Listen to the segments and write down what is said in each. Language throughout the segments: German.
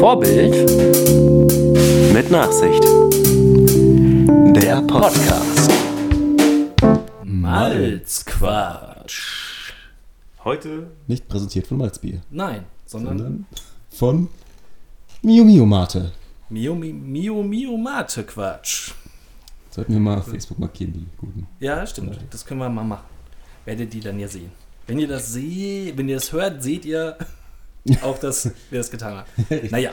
Vorbild Mit Nachsicht. Der Podcast. Malzquatsch. Heute Nicht präsentiert von Malzbier, Nein, sondern sondern von Mio Mio Mate. Mio Mi- Mio Mio Mate Quatsch. Sollten wir mal auf Facebook markieren, die guten. Ja, stimmt. Das können wir mal machen. Werdet ihr dann ja sehen. Wenn ihr das seht, wenn ihr das hört, seht ihr auch, dass wir das getan haben. Naja,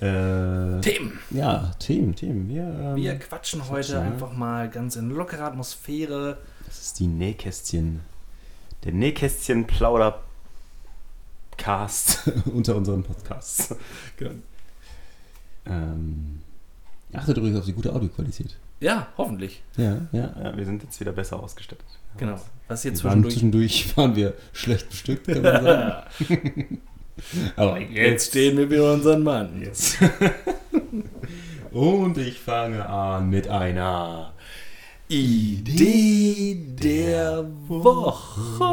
Äh, Themen. ja, Themen, Themen. Wir, ähm, Wir quatschen heute ja. einfach mal ganz in lockerer Atmosphäre. das ist die Nähkästchen der Nähkästchen Plauder Cast. unter unseren Podcasts. Ähm, achtet übrigens auf die gute Audioqualität. Ja, hoffentlich. Ja, ja. Ja, wir sind jetzt wieder besser ausgestattet. Genau. Was hier Wir waren zwischendurch. zwischendurch waren wir schlecht bestückt, kann man sagen. Aber Jetzt stehen wir wieder unseren Mann. Jetzt. Und ich fange an mit einer Idee der Woche.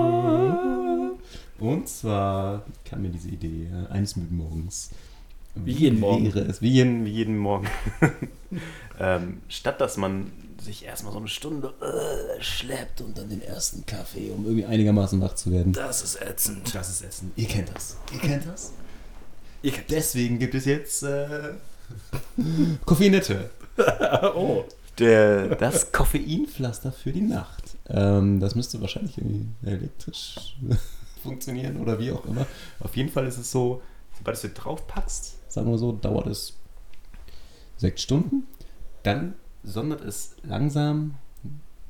Und zwar kam mir diese Idee eines Morgens. Wie jeden Morgen. Wäre es, Wie jeden, wie jeden Morgen. ähm, statt dass man sich erstmal so eine Stunde äh, schleppt und dann den ersten Kaffee, um irgendwie einigermaßen wach zu werden. Das ist ätzend. Das ist Essen. Ihr kennt das. Ihr kennt das. Ich kenn- Deswegen gibt es jetzt äh, Koffeinette. oh. der, Das Koffeinpflaster für die Nacht. Ähm, das müsste wahrscheinlich irgendwie elektrisch funktionieren oder wie auch immer. auf jeden Fall ist es so, sobald du es drauf packst, sagen wir so, dauert es sechs Stunden. dann sondert es langsam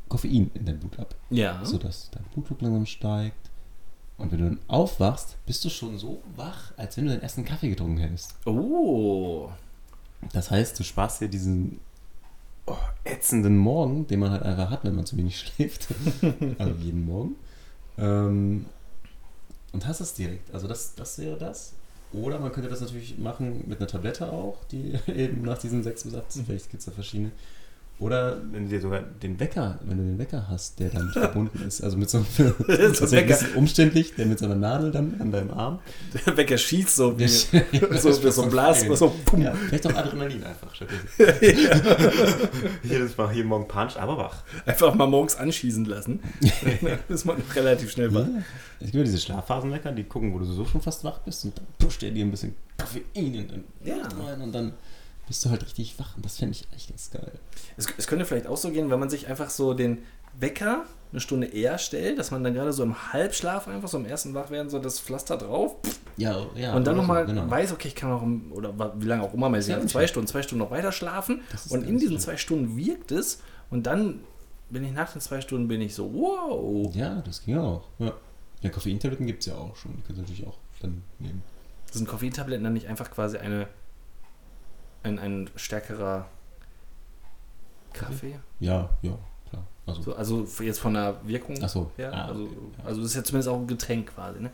Koffein in dein Blut ab, Ja. sodass dein Blutdruck langsam steigt. Und wenn du dann aufwachst, bist du schon so wach, als wenn du deinen ersten Kaffee getrunken hättest. Oh. Das heißt, du sparst dir diesen oh, ätzenden Morgen, den man halt einfach hat, wenn man zu wenig schläft. also jeden Morgen. Ähm, und hast es direkt. Also das, das wäre das. Oder man könnte das natürlich machen mit einer Tablette auch, die eben nach diesem sechs bis acht, vielleicht gibt es da verschiedene. Oder wenn du dir sogar den Wecker, wenn du den Wecker hast, der damit verbunden ist, also mit so einem, das ist ein Wecker. bisschen umständlich, der mit so einer Nadel dann an deinem Arm. Der Wecker schießt so wie Ja, so, wie so ein Blas, so pum. Ja, vielleicht auch Adrenalin einfach. statt- jedes Mal jeden Morgen punch, aber wach. einfach mal morgens anschießen lassen. Dann ist man relativ schnell wach. Ja. Es gibt ja diese Schlafphasenwecker, die gucken, wo du so schon fast wach bist und dann pusht er dir ein bisschen Koffein in den Ja. rein und dann bist du halt richtig wach und das fände ich echt ganz geil. Es, es könnte vielleicht auch so gehen, wenn man sich einfach so den Wecker eine Stunde eher stellt, dass man dann gerade so im Halbschlaf einfach so im ersten Wachwerden so das Pflaster drauf Ja, ja. und dann so, nochmal genau. weiß, okay, ich kann um- oder wie lange auch immer, mal Ja, zwei. Stunden, zwei Stunden noch weiter schlafen und in diesen schön. zwei Stunden wirkt es und dann bin ich nach den zwei Stunden bin ich so, wow. Ja, das ging auch. Ja, ja Koffeintabletten gibt es ja auch schon. Die kannst du natürlich auch dann nehmen. Sind Koffeintabletten dann nicht einfach quasi eine ein, ein stärkerer Kaffee? Ja, ja, klar. Also, So, also jetzt von der Wirkung so. her. Ah, also, okay, ja. also das ist ja zumindest auch ein Getränk quasi. Ne?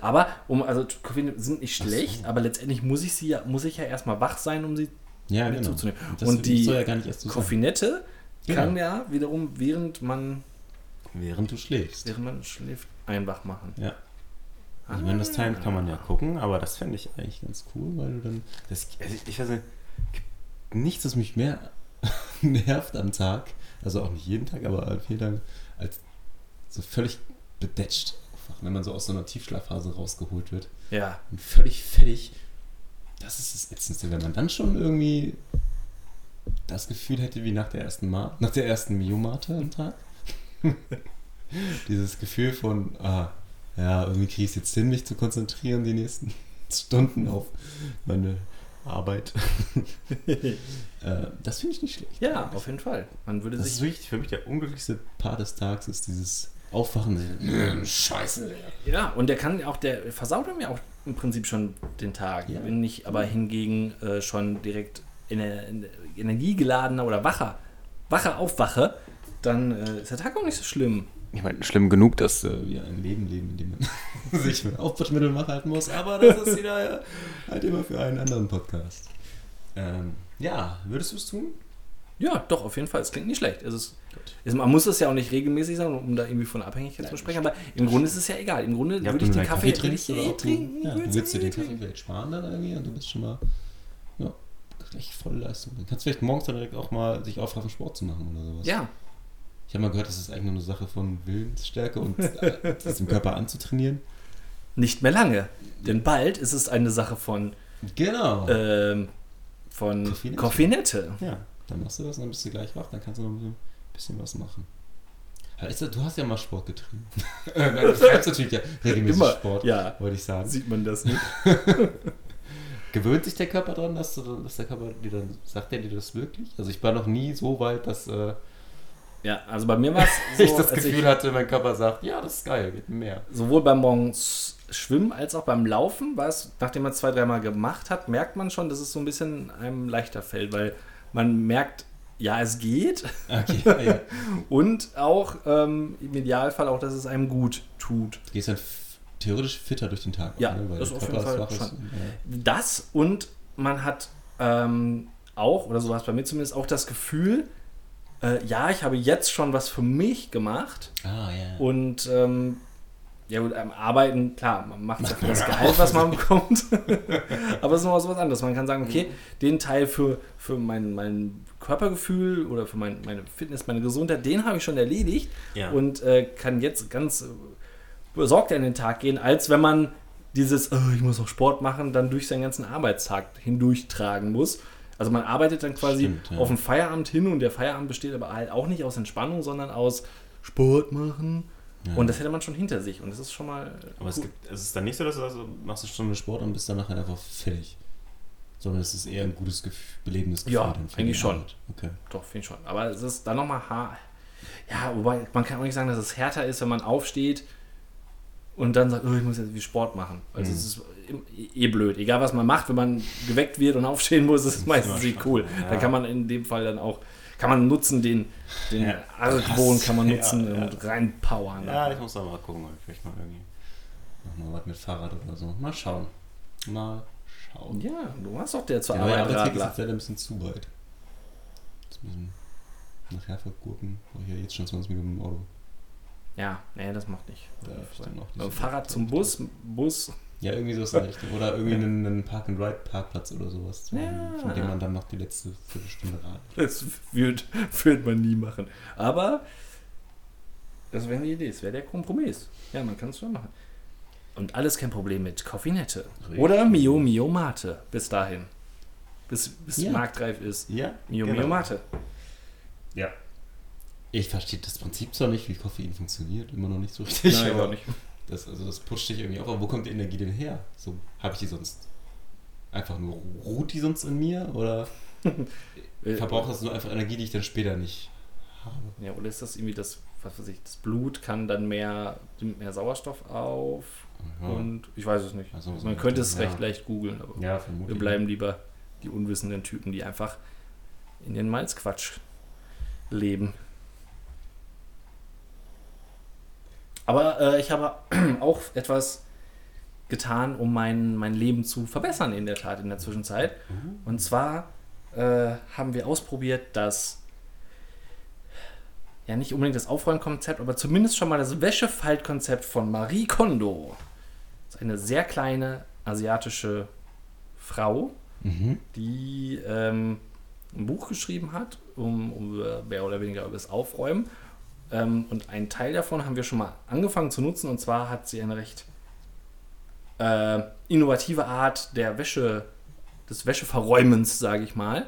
Aber um, also Koffein sind nicht Ach so. schlecht, aber letztendlich muss ich sie ja, muss ich ja erstmal wach sein, um sie ja, mit genau. zuzunehmen. das, Und die ja. Koffeinette Genau. kann ja wiederum, während man, Während du schläfst. während man schläft, einen wach machen. Ja. Ich meine, das Time kann man ja gucken, aber das fände ich eigentlich ganz cool, weil du dann. Das, also ich weiß nicht, nichts, das mich mehr nervt am Tag, also auch nicht jeden Tag, aber jeden Tag, als so völlig bedetscht aufwachen, wenn man so aus so einer Tiefschlafphase rausgeholt wird Ja, und völlig fertig. Das ist das Ätzendste, wenn man dann schon irgendwie das Gefühl hätte wie nach der ersten Ma nach der ersten Miomate am Tag. Dieses Gefühl von, ah, ja, irgendwie kriege ich es jetzt hin, mich zu konzentrieren die nächsten Stunden auf meine Arbeit. äh, das finde ich nicht schlecht. ja, auf jeden Fall. Man würde Das ist sich. wirklich für mich der unglücklichste Part des Tages, ist dieses Aufwachen. Scheiße. Ja, und der kann auch, der versaut mir auch im Prinzip schon den Tag. Ja. Wenn ich aber hingegen äh, schon direkt ener energiegeladener oder wacher, wacher aufwache, dann äh, ist der Tag auch nicht so schlimm. Ich meine, schlimm genug, dass äh, wir ein Leben leben, in dem man sich mit Aufputschmitteln wach halten muss, aber das ist wieder äh, halt immer für einen anderen Podcast. Ähm, ja, würdest du es tun? Ja, doch, auf jeden Fall. Es klingt nicht schlecht. Es ist, es, man muss es ja auch nicht regelmäßig sagen, um da irgendwie von Abhängigkeit zu sprechen, aber im Grunde ist es ja egal. Im Grunde Ja, würde ich den Kaffee, würde trinkst eh trinken. Ja, würd's willst du den. Kaffee vielleicht sparen dann irgendwie und du bist schon mal ja, gleich volle Leistung. Dann kannst du vielleicht morgens dann direkt auch mal sich aufraffen, Sport zu machen oder sowas. Ja, Ich habe mal gehört, das ist eigentlich nur eine Sache von Willensstärke und äh, das dem Körper anzutrainieren. nicht mehr lange. Denn bald ist es eine Sache von, Genau. ähm, von Koffeinette. Koffeinette. Ja, dann machst du das und dann bist du gleich wach, dann kannst du noch ein bisschen was machen. Du hast ja mal Sport getrieben. Nein, du treibst natürlich ja regelmäßig Immer, Sport, ja. wollte ich sagen. Sieht man das nicht? Gewöhnt sich der Körper dran, dass, dass der Körper dir dann, sagt der dir das wirklich? Also ich war noch nie so weit, dass äh, Ja, also bei mir war es so, ich das Gefühl hatte, mein Körper sagt, ja, das ist geil, geht mehr. sowohl beim Morgens Schwimmen als auch beim Laufen, war es, nachdem man es zwei, dreimal gemacht hat, merkt man schon, dass es so ein bisschen einem leichter fällt, weil man merkt, ja, es geht Okay, ja, und auch ähm, im Idealfall auch, dass es einem gut tut. Du gehst dann theoretisch fitter durch den Tag. Ja, ne? das auf jeden Fall wach ist. schon. Ja. Das und man hat ähm, auch, oder so war es bei mir zumindest, auch das Gefühl, äh, ja, ich habe jetzt schon was für mich gemacht Ah, ja. und ähm, ja gut, am Arbeiten, klar, man macht ja für das Gehalt, was man bekommt. Aber es ist noch was anderes. Man kann sagen, okay, den Teil für, für mein, mein Körpergefühl oder für mein, meine Fitness, meine Gesundheit, den habe ich schon erledigt Ja. und äh, kann jetzt ganz besorgt an den Tag gehen, als wenn man dieses, oh, ich muss noch Sport machen, dann durch seinen ganzen Arbeitstag hindurchtragen muss. Also man arbeitet dann quasi Stimmt, ja. auf den Feierabend hin und der Feierabend besteht aber halt auch nicht aus Entspannung, sondern aus Sport machen. Ja. Und das hätte man schon hinter sich. Und das ist schon mal. Aber es, gibt, es ist dann nicht so, dass du also machst eine Stunde Sport und bist danach einfach fertig. Sondern es ist eher ein gutes, Gefühl, belebendes Gefühl. Ja, dann eigentlich schon. Arbeit. Okay. Doch, finde ich schon. Aber es ist dann nochmal hart. Ja, wobei man kann auch nicht sagen, dass es härter ist, wenn man aufsteht und dann sagt, oh, ich muss jetzt wie Sport machen. Also Mhm. es ist eh blöd. Egal was man macht, wenn man geweckt wird und aufstehen muss, ist es meistens nicht cool. schade, ja. Dann kann man in dem Fall dann auch, kann man nutzen, den, den Ja. Argwohn kann man Ja, nutzen ja. und reinpowern. Ja, ich muss da mal gucken, vielleicht mal irgendwie. Mach mal was mit Fahrrad oder so. Mal schauen. Mal schauen. Ja, du hast doch der zur neue Arbeit Arbeitsweg ist Radler. jetzt leider ein bisschen zu weit. Das müssen nach Herford gurken. Brauche ich ja jetzt schon 20 Minuten im Auto. Ja, nee, das macht nicht. Ist noch Also Fahrrad zum Bus, Bus. Ja, irgendwie sowas in der Richtung. Oder irgendwie einen, einen Park-and-Ride-Parkplatz oder sowas. Ja. Von dem man dann noch die letzte Viertelstunde radelt. Das wird, wird man nie machen. Aber das wäre eine Idee, das wäre der Kompromiss. Ja, man kann es schon machen. Und alles kein Problem mit Koffinette. Oder Mio Mio Mate. Bis dahin. Bis, bis Ja. marktreif ist. Ja, Mio genau. Mio Mate. Ja. Ich verstehe das Prinzip zwar nicht, wie Koffein funktioniert, immer noch nicht so richtig. Nein, aber nicht. Das, also das pusht dich irgendwie auf. Aber wo kommt die Energie denn her? So, habe ich die sonst einfach nur, ruht die sonst in mir? Oder Äh, verbraucht das nur einfach Energie, die ich dann später nicht habe? Ja, oder ist das irgendwie das, was weiß ich, das Blut kann dann mehr, nimmt mehr Sauerstoff auf Ja, und ich weiß es nicht. Also, so Man könnte es ja. recht leicht googeln, aber ja wir bleiben lieber die unwissenden Typen, die einfach in den Malzquatsch leben. Aber äh, ich habe auch etwas getan, um mein, mein Leben zu verbessern in der Tat in der Zwischenzeit. Und zwar äh, haben wir ausprobiert, das ja nicht unbedingt das Aufräumkonzept, aber zumindest schon mal das Wäschefaltkonzept von Marie Kondo. Das ist eine sehr kleine asiatische Frau, Mhm. die ähm, ein Buch geschrieben hat, um, um mehr oder weniger über das Aufräumen. Ähm, und einen Teil davon haben wir schon mal angefangen zu nutzen. Und zwar hat sie eine recht äh, innovative Art der Wäsche, des Wäscheverräumens, sage ich mal,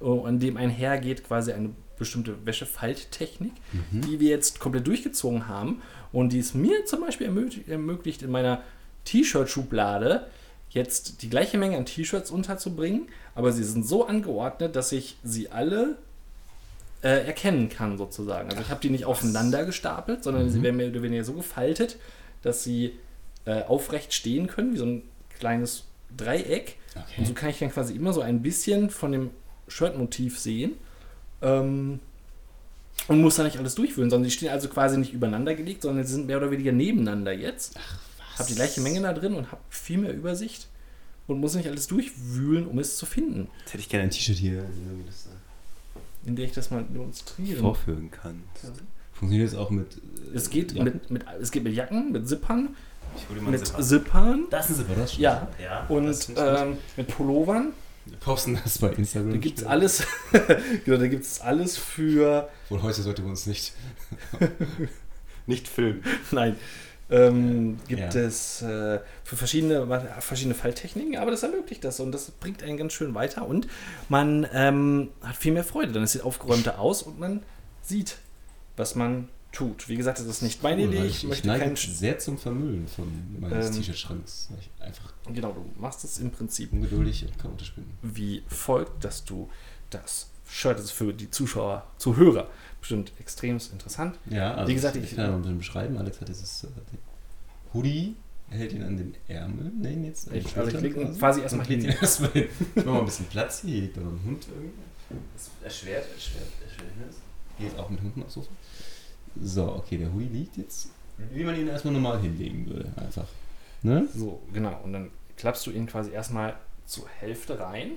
äh, an dem einhergeht quasi eine bestimmte Wäschefalttechnik, die wir jetzt komplett durchgezogen haben. Und die es mir zum Beispiel ermöglicht, ermöglicht in meiner T-Shirt-Schublade jetzt die gleiche Menge an T-Shirts unterzubringen, aber sie sind so angeordnet, dass ich sie alle äh, erkennen kann sozusagen. Also ich habe die nicht aufeinander gestapelt, sondern sie werden mehr oder weniger so gefaltet, dass sie äh, aufrecht stehen können, wie so ein kleines Dreieck. Okay. Und so kann ich dann quasi immer so ein bisschen von dem Shirtmotiv sehen. Ähm, und muss da nicht alles durchführen, sondern die stehen also quasi nicht übereinander gelegt, sondern sie sind mehr oder weniger nebeneinander jetzt. Habe die gleiche Menge da drin und habe viel mehr Übersicht und muss nicht alles durchwühlen, um es zu finden. Jetzt hätte ich gerne ein T-Shirt hier. In der ich das mal demonstrieren Vorführen kann. Funktioniert es auch mit. äh, Es geht Jacken? mit, mit, es geht mit Jacken, mit Zippern, Ich hol dir mal mit Zipper. Zippern Das ist ein Zipper, das stimmt. Ja. Ja, und ähm, mit Pullovern. Wir posten das bei Instagram. Da gibt es alles, genau, da gibt's alles für, Wohl heute sollten wir uns nicht. nicht filmen. nein, ähm, gibt Ja. es äh, für verschiedene, verschiedene Falltechniken, aber das ermöglicht das und das bringt einen ganz schön weiter und man ähm, hat viel mehr Freude. Dann sieht aufgeräumter aus und man sieht, was man tut. Wie gesagt, das ist nicht meine Cool, Idee. Ich, ich, ich möchte neige keinen. sehr zum Vermüllen von meines Ähm, T-Shirt-Schranks. Ich einfach Genau, du machst es im Prinzip ungeduldig und kaum unterspinnen. wie folgt, dass du das Shirt, ist für die Zuschauer, Zuhörer bestimmt extrem interessant. Ja, also Wie gesagt, ich, ich- kann mal ein bisschen beschreiben. Alex hat dieses äh, Hoodie, er hält ihn an den Ärmel. Nein, jetzt Ich- also ich Schultern leg ihn quasi erstmal hin. erstmal hin. Ich mach mal ein bisschen Platz hier. Liegt da noch ein Hund irgendwie. Das erschwert, erschwert, erschwert das. Geht auch mit Hunden aufs Sofa. So, okay, der Hoodie liegt jetzt, wie man ihn erstmal normal hinlegen würde. Einfach. Ne? So, genau. Und dann klappst du ihn quasi erstmal zur Hälfte rein.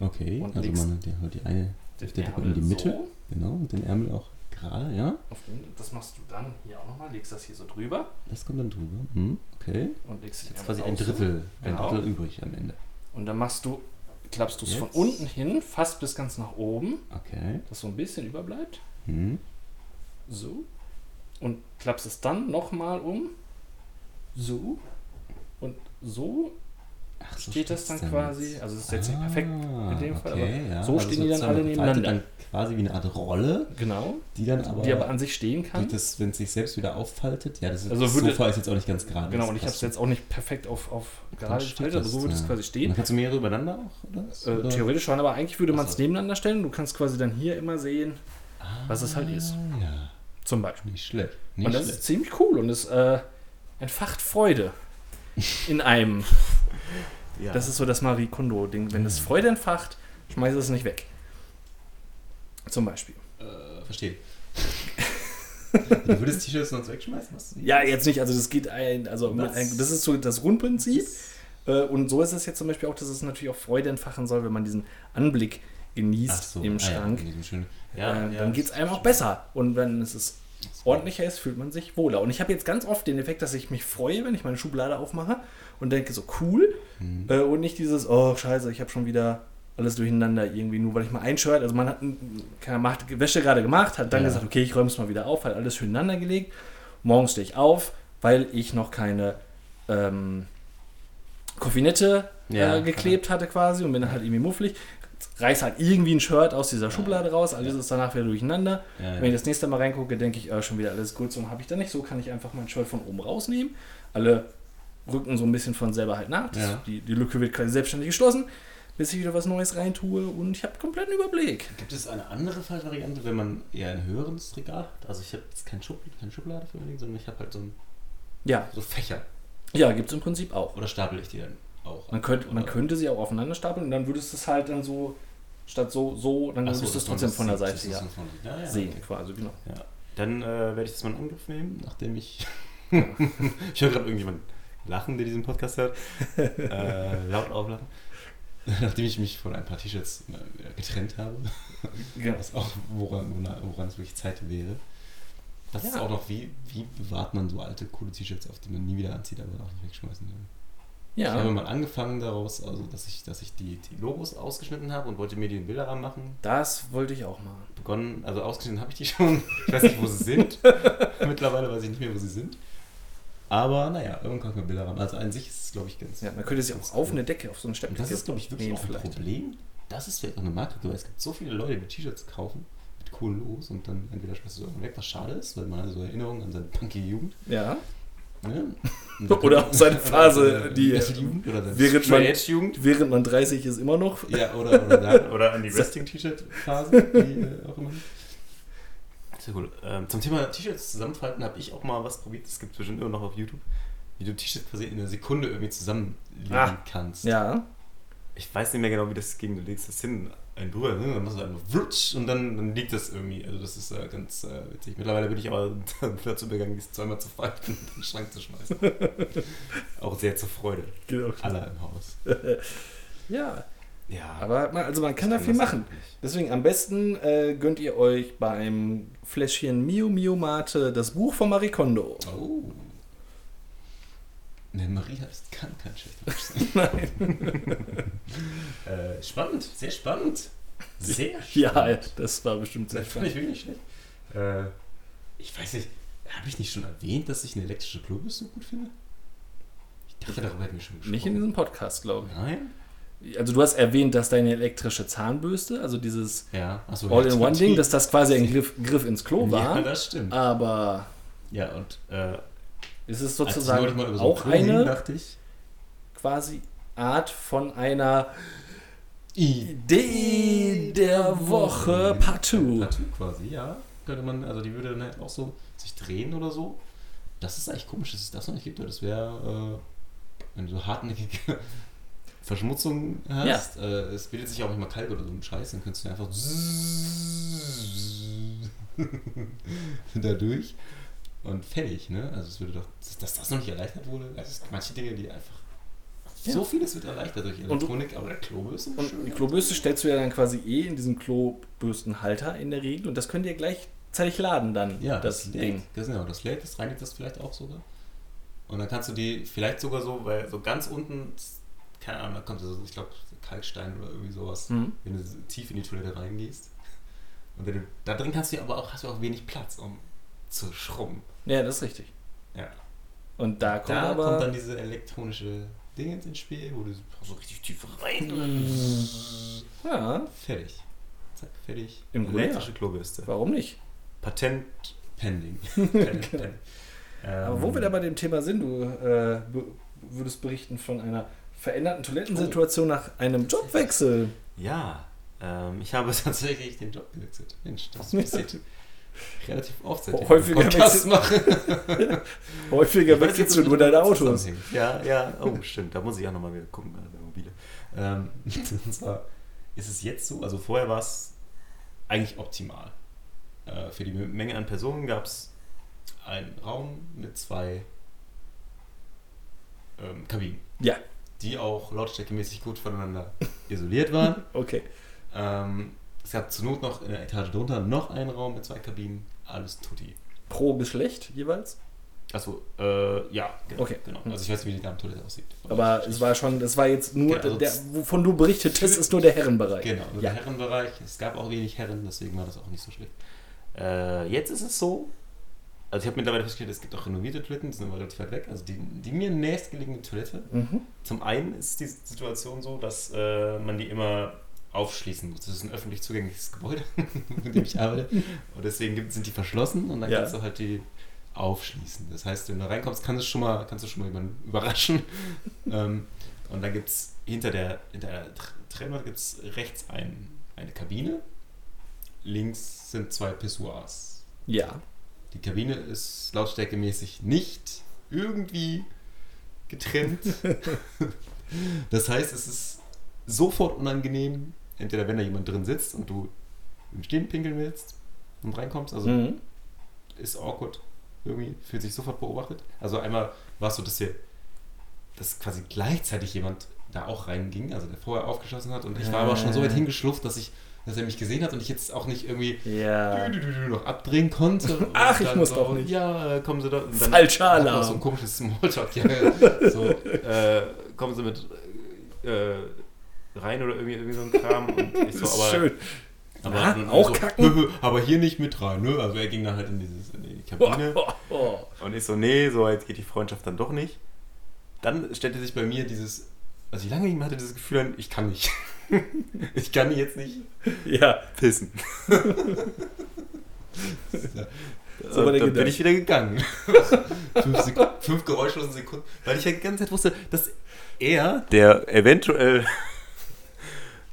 Okay, Und also man die, die eine Ärmel in die Mitte. So Genau, und den Ärmel auch gerade, ja. den, das machst du dann hier auch nochmal, legst das hier so drüber Das kommt dann drüber. Hm, okay. und legst den Jetzt quasi ein. Drittel, ein Genau. Drittel übrig am Ende. Und dann machst du, klappst du es von unten hin, fast bis ganz nach oben, Okay. dass so ein bisschen überbleibt. Hm. So. Und klappst es dann nochmal um. So. Und so Ach, steht das dann quasi. Also es ist jetzt nicht perfekt in dem Fall, Ah, okay, aber ja. so stehen die dann alle nebeneinander. Dann quasi wie eine Art Rolle, Genau. die dann aber, die aber an sich stehen kann. das, wenn es sich selbst wieder auffaltet, ja, das, ist, Also das würde- Sofa ist jetzt auch nicht ganz gerade. Genau, und ich habe es jetzt auch nicht perfekt auf, auf gerade gestellt, aber das, so würde es ja. quasi Und stehen. dann kannst du mehrere übereinander auch, oder? Äh, Oder? theoretisch schon, aber eigentlich würde man es so. nebeneinander stellen. Du kannst quasi dann hier immer sehen, was es halt ist. Ah, Ja, zum Beispiel. nicht schlecht. Nicht und das schlecht. ist ziemlich cool und es äh, entfacht Freude in einem. Ja. Das ist so das Marie Kondo-Ding. Wenn es Freude entfacht, schmeiß es nicht weg. Zum Beispiel. Äh, verstehe. du würdest T-Shirts sonst wegschmeißen? Was? Ja, jetzt nicht, also das geht ein, also ein, das ist so das Grundprinzip. Äh, und so ist es jetzt zum Beispiel auch, dass es natürlich auch Freude entfachen soll, wenn man diesen Anblick genießt so, im ah ja, Schrank. in diesem schönen- äh, ja, dann geht es einem auch besser. Und wenn es ist ordentlicher ist, fühlt man sich wohler. Und ich habe jetzt ganz oft den Effekt, dass ich mich freue, wenn ich meine Schublade aufmache und denke so cool Mhm. äh, und nicht dieses, oh scheiße, ich habe schon wieder alles durcheinander irgendwie, nur weil ich mal ein Shirt, also man hat keine Macht, Wäsche gerade gemacht, hat dann Ja. gesagt, okay, ich räume es mal wieder auf, hat alles schön ineinander gelegt. Morgens stehe ich auf, weil ich noch keine ähm, Koffinette Ja, äh, geklebt hatte quasi und bin dann halt irgendwie mufflig. Reiß halt irgendwie ein Shirt aus dieser Schublade raus, alles ist danach wieder durcheinander. Ja, ja. Wenn ich das nächste Mal reingucke, denke ich, äh, schon wieder alles gut. So habe ich da nicht. So kann ich einfach mein Shirt von oben rausnehmen. Alle rücken so ein bisschen von selber halt nach. Ja. die, die Lücke wird quasi selbstständig geschlossen, bis ich wieder was Neues reintue und ich habe kompletten Überblick. Gibt es eine andere Fallvariante, wenn man eher ein höheres Regal hat? Also ich habe jetzt kein Schub, keine Schublade für mich, sondern ich habe halt so, ein, Ja, so Fächer. ja gibt es im Prinzip auch. Oder stapel ich die dann auch? Man könnte, man könnte sie auch aufeinander stapeln und dann würdest du es halt dann so, statt so, so, dann Ach so, würdest du es trotzdem von der Seite das ja. Ja, ja, sehen okay. quasi, genau. Ja. Dann äh, werde ich das mal in Angriff nehmen. Nachdem ich. ich höre gerade irgendjemand lachen, der diesen Podcast hört. äh, laut auflachen. Nachdem ich mich von ein paar T-Shirts wieder getrennt habe. genau. Was auch, woran, woran es wirklich Zeit wäre. Das ist Ja. auch noch, wie, wie bewahrt man so alte, coole T-Shirts auf, die man nie wieder anzieht, aber auch nicht wegschmeißen will. Ich habe Ja, mal angefangen daraus, also dass ich, dass ich die, die Logos ausgeschnitten habe und wollte mir die in Bilderrahmen machen. das wollte ich auch machen. Begonnen, also ausgeschnitten habe ich die schon. Ich weiß nicht, wo sie sind. Mittlerweile weiß ich nicht mehr, wo sie sind. Aber naja, irgendwann kann ich mir Bilderrahmen. Also an sich ist es, glaube ich, ganz. Ja, man könnte sie auch auf eine Decke, auf so eine Und Steppdecke das ist, glaube ich, wirklich nähen auch ein vielleicht. Problem. Das ist vielleicht auch eine Marke, weil es gibt so viele Leute, die T-Shirts kaufen mit coolen Logos und dann entweder schmeißt du sie irgendwann weg, was schade ist, weil man so Erinnerungen an seine punkige Jugend. Ja. Ne? Dann Oder seine Phase, die- während man-. Während man 30 ist, immer noch. Ja, oder, oder, Oder an die Wrestling-T-Shirt-Phase, die äh, auch immer. Sehr cool. Ähm, zum Thema T-Shirts zusammenfalten habe ich auch mal was probiert. Es gibt bestimmt immer noch auf YouTube, wie du T-Shirts quasi in einer Sekunde irgendwie zusammenlegen Ah, kannst. Ja. Ich weiß nicht mehr genau, wie das ging. Du legst das hin. Ein drüber, ne? dann machst du einfach wrutsch und dann, dann liegt das irgendwie. Also das ist äh, ganz äh, witzig. Mittlerweile bin ich aber dazu begangen, dies zweimal zu falten und in den Schrank zu schmeißen. auch sehr zur Freude Genau. aller im Haus. Ja. Ja. Aber man, also man kann da viel machen. Deswegen am besten äh, gönnt ihr euch beim Fläschchen Mio Mio Mate das Buch von Marie Kondo. Oh. Ne, Marie heißt, kann kein schlechter Mensch sein. äh, spannend, sehr spannend. Sehr spannend. Ja, das war bestimmt sehr Das fand ich spannend. wirklich schlecht. Äh, ich weiß nicht, habe ich nicht schon erwähnt, dass ich eine elektrische Klobürste gut finde? Ich dachte, darüber hätten wir schon gesprochen. Nicht in diesem Podcast, glaube Nein? ich. Also du hast erwähnt, dass deine elektrische Zahnbürste, also dieses Ja, achso. All-in-One-Ding, dass das quasi ein Griff, Griff ins Klo Ja, war. das stimmt. Aber Ja, und äh, ist es sozusagen mal über so auch hing, eine dachte ich, quasi Art von einer Idee der Woche partout. Partout quasi, ja. Könnte man, also die würde dann halt auch so sich drehen oder so. Das ist eigentlich komisch, dass es das noch nicht gibt. weil Das wäre, äh, wenn du so hartnäckige Verschmutzung hast, äh, es bildet sich auch nicht mal Kalk oder so ein Scheiß, dann könntest du einfach da durch und fertig, ne? Also es würde doch, dass, das noch nicht erleichtert wurde, also es gibt manche Dinge, die einfach Ja. so vieles wird erleichtert durch Und du- Elektronik, aber der Klobürste ist Und schön. die Klobürste stellst du ja dann quasi eh in diesen Klobürstenhalter in der Regel und das könnt ihr gleichzeitig laden dann, Ja, das, das, Ding. lädt. Das, genau, das lädt, das reinigt das vielleicht auch sogar. Und dann kannst du die vielleicht sogar so, weil so ganz unten, keine Ahnung, da kommt so, ich glaube, Kalkstein oder irgendwie sowas, Mhm. wenn du tief in die Toilette reingehst. Und wenn du, da drin kannst du aber auch, hast du auch wenig Platz, um zu schrubben. Ja, das ist richtig. Ja. Und da kommt Da aber... kommt dann diese elektronische Dinge ins Spiel, wo du so richtig tief rein ja, fertig. Zack, fertig. im Grunde ja. Elektrische Klobürste. Warum nicht? Patent. Pending. Pending. Pending. Aber wo wir da bei dem Thema sind, du äh, würdest berichten von einer veränderten Toilettensituation nach einem Jobwechsel. Ja. Ähm, ich habe tatsächlich den Job gewechselt. Mensch, das passiert relativ oft, seit ich Häufiger Podcast wechselt- mache. Häufiger wechselst du nur deine Autos. Ja, ja, oh, stimmt. Da muss ich auch nochmal gucken bei der Mobile. Ähm, und zwar ist es jetzt so, also vorher war es eigentlich optimal. Äh, für die Menge an Personen gab es einen Raum mit zwei ähm, Kabinen, Ja, die auch lautstärkemäßig gut voneinander isoliert waren. okay. Ähm, es gab zur Not noch in der Etage drunter noch einen Raum mit zwei Kabinen, alles tutti. Pro Geschlecht jeweils. Achso, äh, ja, genau. Okay. genau. Also ich weiß nicht, wie die Damentoilette aussieht. Aber es war schon, es war jetzt nur, Ja, also der, wovon du berichtetest, ist nur der Herrenbereich. Genau, nur Ja. der Herrenbereich. Es gab auch wenig Herren, deswegen war das auch nicht so schlecht. Äh, jetzt ist es so. Also ich habe mittlerweile festgestellt, es gibt auch renovierte Toiletten, die sind aber relativ weit weg. Also die, die mir nächstgelegene Toilette. Mhm. Zum einen ist die Situation so, dass äh, man die immer aufschließen muss. Das ist ein öffentlich zugängliches Gebäude, in dem ich arbeite. Und deswegen sind die verschlossen und dann Ja. kannst du halt die aufschließen. Das heißt, wenn du reinkommst, kannst du schon mal, kannst du schon mal jemanden überraschen. ähm, und dann gibt es hinter der, hinter der Tr- Trennwand gibt's rechts ein, eine Kabine. Links sind zwei Pissoirs. Ja. Die Kabine ist lautstärkemäßig nicht irgendwie getrennt. das heißt, es ist sofort unangenehm, entweder wenn da jemand drin sitzt und du im Stehen pinkeln willst und reinkommst, also Mhm. ist awkward irgendwie, fühlt sich sofort beobachtet. Also einmal war es so, dass wir, dass quasi gleichzeitig jemand da auch reinging, also der vorher aufgeschlossen hat und ich war aber schon so weit Äh. hingeschlufft, dass ich, dass er mich gesehen hat und ich jetzt auch nicht irgendwie Ja. dü- dü- dü- noch abdrehen konnte. Ach, ich muss so, doch nicht. Ja, kommen Sie doch. und dann Falscher Alarm. So ein komisches Smalltalk. Ja, so, äh, kommen Sie mit äh, rein oder irgendwie, irgendwie so ein Kram. Und ich so, Das ist aber schön. aber, Na, und auch so, kacken? Aber hier nicht mit rein, ne? Also er ging dann halt in, dieses, in die Kabine. Oh, oh, oh. Und ich so, nee, so weit geht die Freundschaft dann doch nicht. Dann stellte sich bei mir dieses, also ich lange nicht mehr hatte dieses Gefühl an, ich kann nicht. ich kann jetzt nicht Ja. pissen. So war und der dann bin ich wieder gegangen. fünf, Sek fünf geräuschlose Sekunden. Weil ich ja die ganze Zeit wusste, dass er, der eventuell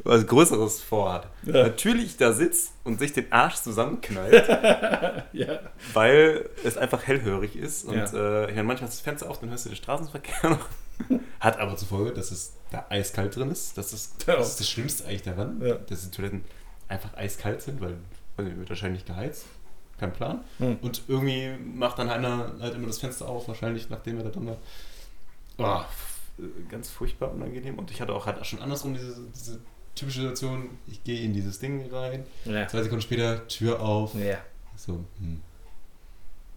was Größeres vorhat, Ja. natürlich da sitzt und sich den Arsch zusammenknallt, Ja. weil es einfach hellhörig ist. Und Ja. äh, ich meine, manchmal ist das Fenster auf, dann hörst du den Straßenverkehr noch. Hat aber zur Folge, dass es da eiskalt drin ist. Das ist, das, ist das Schlimmste eigentlich daran, dass die Toiletten einfach eiskalt sind, weil nicht, wird wahrscheinlich geheizt. Kein Plan. Hm. Und irgendwie macht dann einer halt immer das Fenster auf, wahrscheinlich nachdem er da drin war. Oh, ganz furchtbar unangenehm. Und ich hatte auch halt Schon andersrum diese, diese typische Situation, ich gehe in dieses Ding rein, Ja. zwei Sekunden später, Tür auf. Ja. So, hm.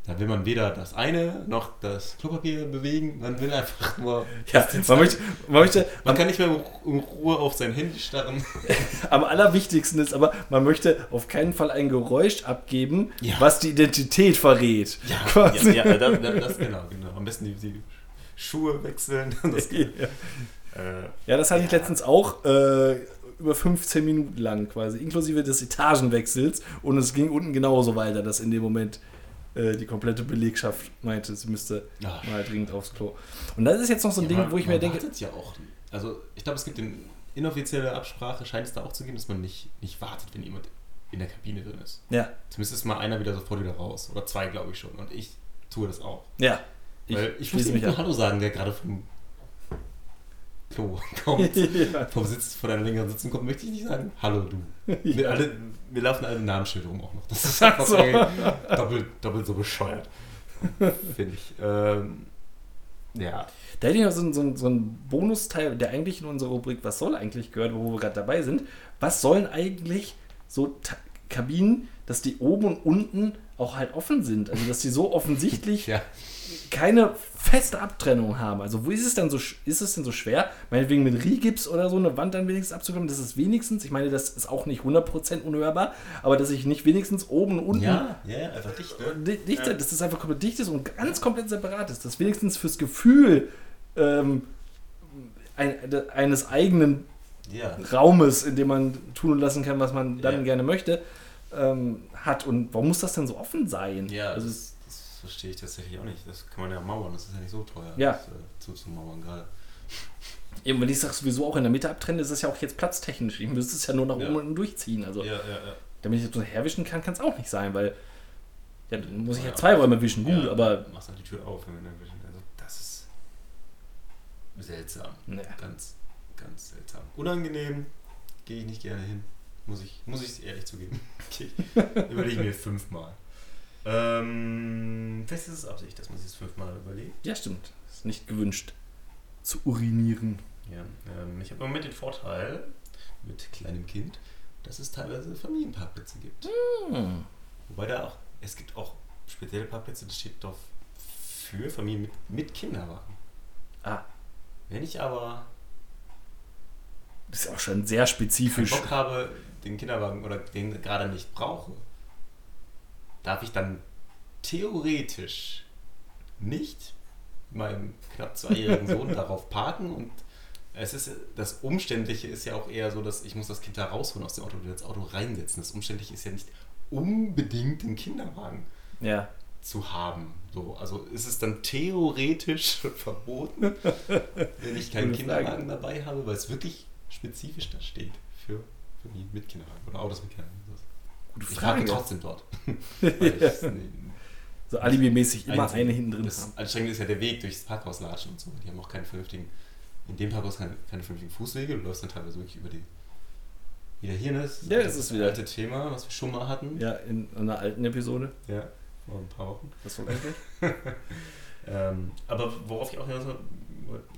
Da will man weder das eine noch das Klopapier bewegen, man will einfach nur. Ja, man möchte, man möchte Man kann nicht mehr in Ruhe auf sein Handy starren. am allerwichtigsten ist aber, man möchte auf keinen Fall ein Geräusch abgeben, Ja. was die Identität verrät. Ja, ja, ja das, das, das genau, genau. Am besten die, die Schuhe wechseln. Das, Ja. äh, Ja, das hatte ich letztens auch äh, über 15 Minuten lang quasi, inklusive des Etagenwechsels. Und es ging unten genauso weiter, dass in dem Moment äh, die komplette Belegschaft meinte, sie müsste Ja. mal dringend aufs Klo. Und das ist jetzt noch so ein ja, Ding, man- wo ich mir denke, ja auch. Also, ich glaube, es gibt eine inoffizielle Absprache, scheint es da auch zu geben, dass man nicht, nicht wartet, wenn jemand in der Kabine drin ist. ja, Zumindest ist mal einer wieder sofort wieder raus. Oder zwei, glaube ich schon. Und ich tue das auch. ja. Weil ich muss mich nicht nur an. Hallo sagen, der gerade vom Klo kommt. ja. vom Sitz, von einer längeren Sitzung kommt, möchte ich nicht sagen, hallo du. Wir, Ja. alle, wir laufen alle Namensschilder rum auch noch. Das ist Ach einfach so. doppelt, doppelt so bescheuert. Finde ich. Ähm, ja. Da hätte ich noch so, einen- so, so einen Bonusteil, der eigentlich in unsere Rubrik Was soll eigentlich gehört, wo wir gerade dabei sind. Was sollen eigentlich so Ta Kabinen, dass die oben und unten auch halt offen sind? Also, dass die so offensichtlich Ja. Keine feste Abtrennung haben. Also, wo ist es dann so, sch- ist es denn so schwer, meinetwegen mit Rigips oder so eine Wand dann wenigstens abzukommen? Das ist wenigstens, ich meine, das ist auch nicht 100% unhörbar, aber dass ich nicht wenigstens oben und unten Ja, ja, ja, einfach dicht, ne? Di- dicht, dass das einfach komplett dicht ist und ganz komplett separat ist. Das wenigstens fürs Gefühl ähm, ein, de- eines eigenen Ja. Raumes, in dem man tun und lassen kann, was man dann Ja. gerne möchte, ähm, hat. Und warum muss das denn so offen sein? Ja, also, das, das verstehe ich tatsächlich auch nicht. Das kann man ja mauern, das ist ja nicht so teuer. Ja. Das, äh, zuzumauern gerade. eben, wenn ich sage, sowieso auch in der Mitte abtrenne, ist es ja auch jetzt platztechnisch. Ich müsste es ja nur nach Ja. oben und durchziehen. Also, Ja, ja, ja. damit ich das so herwischen kann, kann es auch nicht sein, weil ja, dann muss ich ja Ja. zwei Räume wischen. Gut, ja, aber Machst dann die Tür auf, wenn wir dann wischen. Also, das ist seltsam. Ganz, ganz seltsam. Unangenehm, gehe ich nicht gerne hin. Muss ich, muss ich ehrlich zugeben. Okay. Überlege ich mir fünfmal. Ähm, vielleicht ist es Absicht, dass man sich das fünfmal überlegt. ja, stimmt. Ist nicht gewünscht zu urinieren. Ja, ähm, ich habe im Moment den Vorteil mit kleinem Kind, dass es teilweise Familienparkplätze gibt. Hm. Wobei da auch, es gibt auch spezielle Parkplätze, das steht doch für Familien mit, mit Kinderwagen. Ah, Wenn ich aber das ist auch schon sehr spezifisch. Bock habe, den Kinderwagen oder den gerade nicht brauche, darf ich dann theoretisch nicht meinem knapp zweijährigen Sohn darauf parken und es ist das Umständliche ist ja auch eher so, dass ich muss das Kind da rausholen aus dem Auto und wieder ins Auto reinsetzen. Das Umständliche ist ja nicht unbedingt den Kinderwagen Ja. zu haben. So, also ist es dann theoretisch verboten, wenn ich keinen. Kinderwagen dabei habe, weil es wirklich spezifisch da steht für Familien mit Kinderwagen oder Autos mit Kinderwagen. Gute Ich parke Frage. trotzdem dort. Ich, So alibimäßig immer eine hinten drin Das. Anstrengende ist ja der Weg durchs Parkhaus latschen und so. Die haben auch keine vernünftigen, in dem Parkhaus keine, keine vernünftigen Fußwege. Du läufst dann teilweise wirklich über die. Wieder hier, ne? Das Ja, es ist wieder- alte Thema, was wir schon mal hatten. Ja, in einer alten Episode. Ja, vor ein paar Wochen. Das war eigentlich. Ähm, aber worauf ich auch hinaus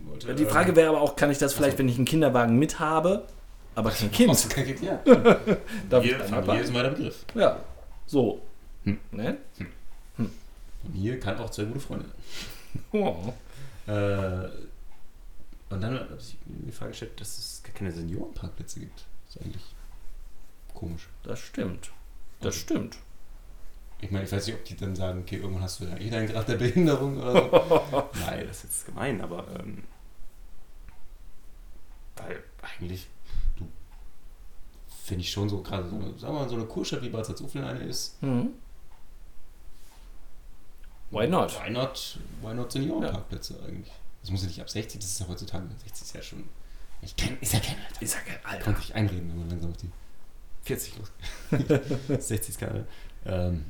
wollte. Die Frage wäre aber auch, kann ich das vielleicht, Achso. wenn ich einen Kinderwagen mit habe, aber kein Kind? Kind. kein Kind, ja. Darf ich Familie, ist mal der Begriff. Ja, so. Hm. Ne? Familie kann auch zwei gute Freunde. Oh. Äh, und dann habe ich mir die Frage gestellt, dass es gar keine Seniorenparkplätze gibt. Das ist eigentlich komisch. Das stimmt. Das Also, stimmt. Ich meine, ich weiß nicht, ob die dann sagen, okay, irgendwann hast du ja eh deinen Grad der Behinderung oder so. Nein, das ist jetzt gemein, aber ähm, weil eigentlich, finde ich schon so, gerade so, eine- sagen wir mal, so eine Kurstadt wie Bad Salzuflen eine ist, Hm. Why not? Why not, why not Seniorenparkplätze eigentlich? Das muss ja nicht ab 60, das ist ja heutzutage, 60 ist ja schon, ich kenn, ist ja kein Alter. Ist ja kein Kann Alter. sich einreden, wenn man langsam auf die 40 los 60 ist keine. Ähm,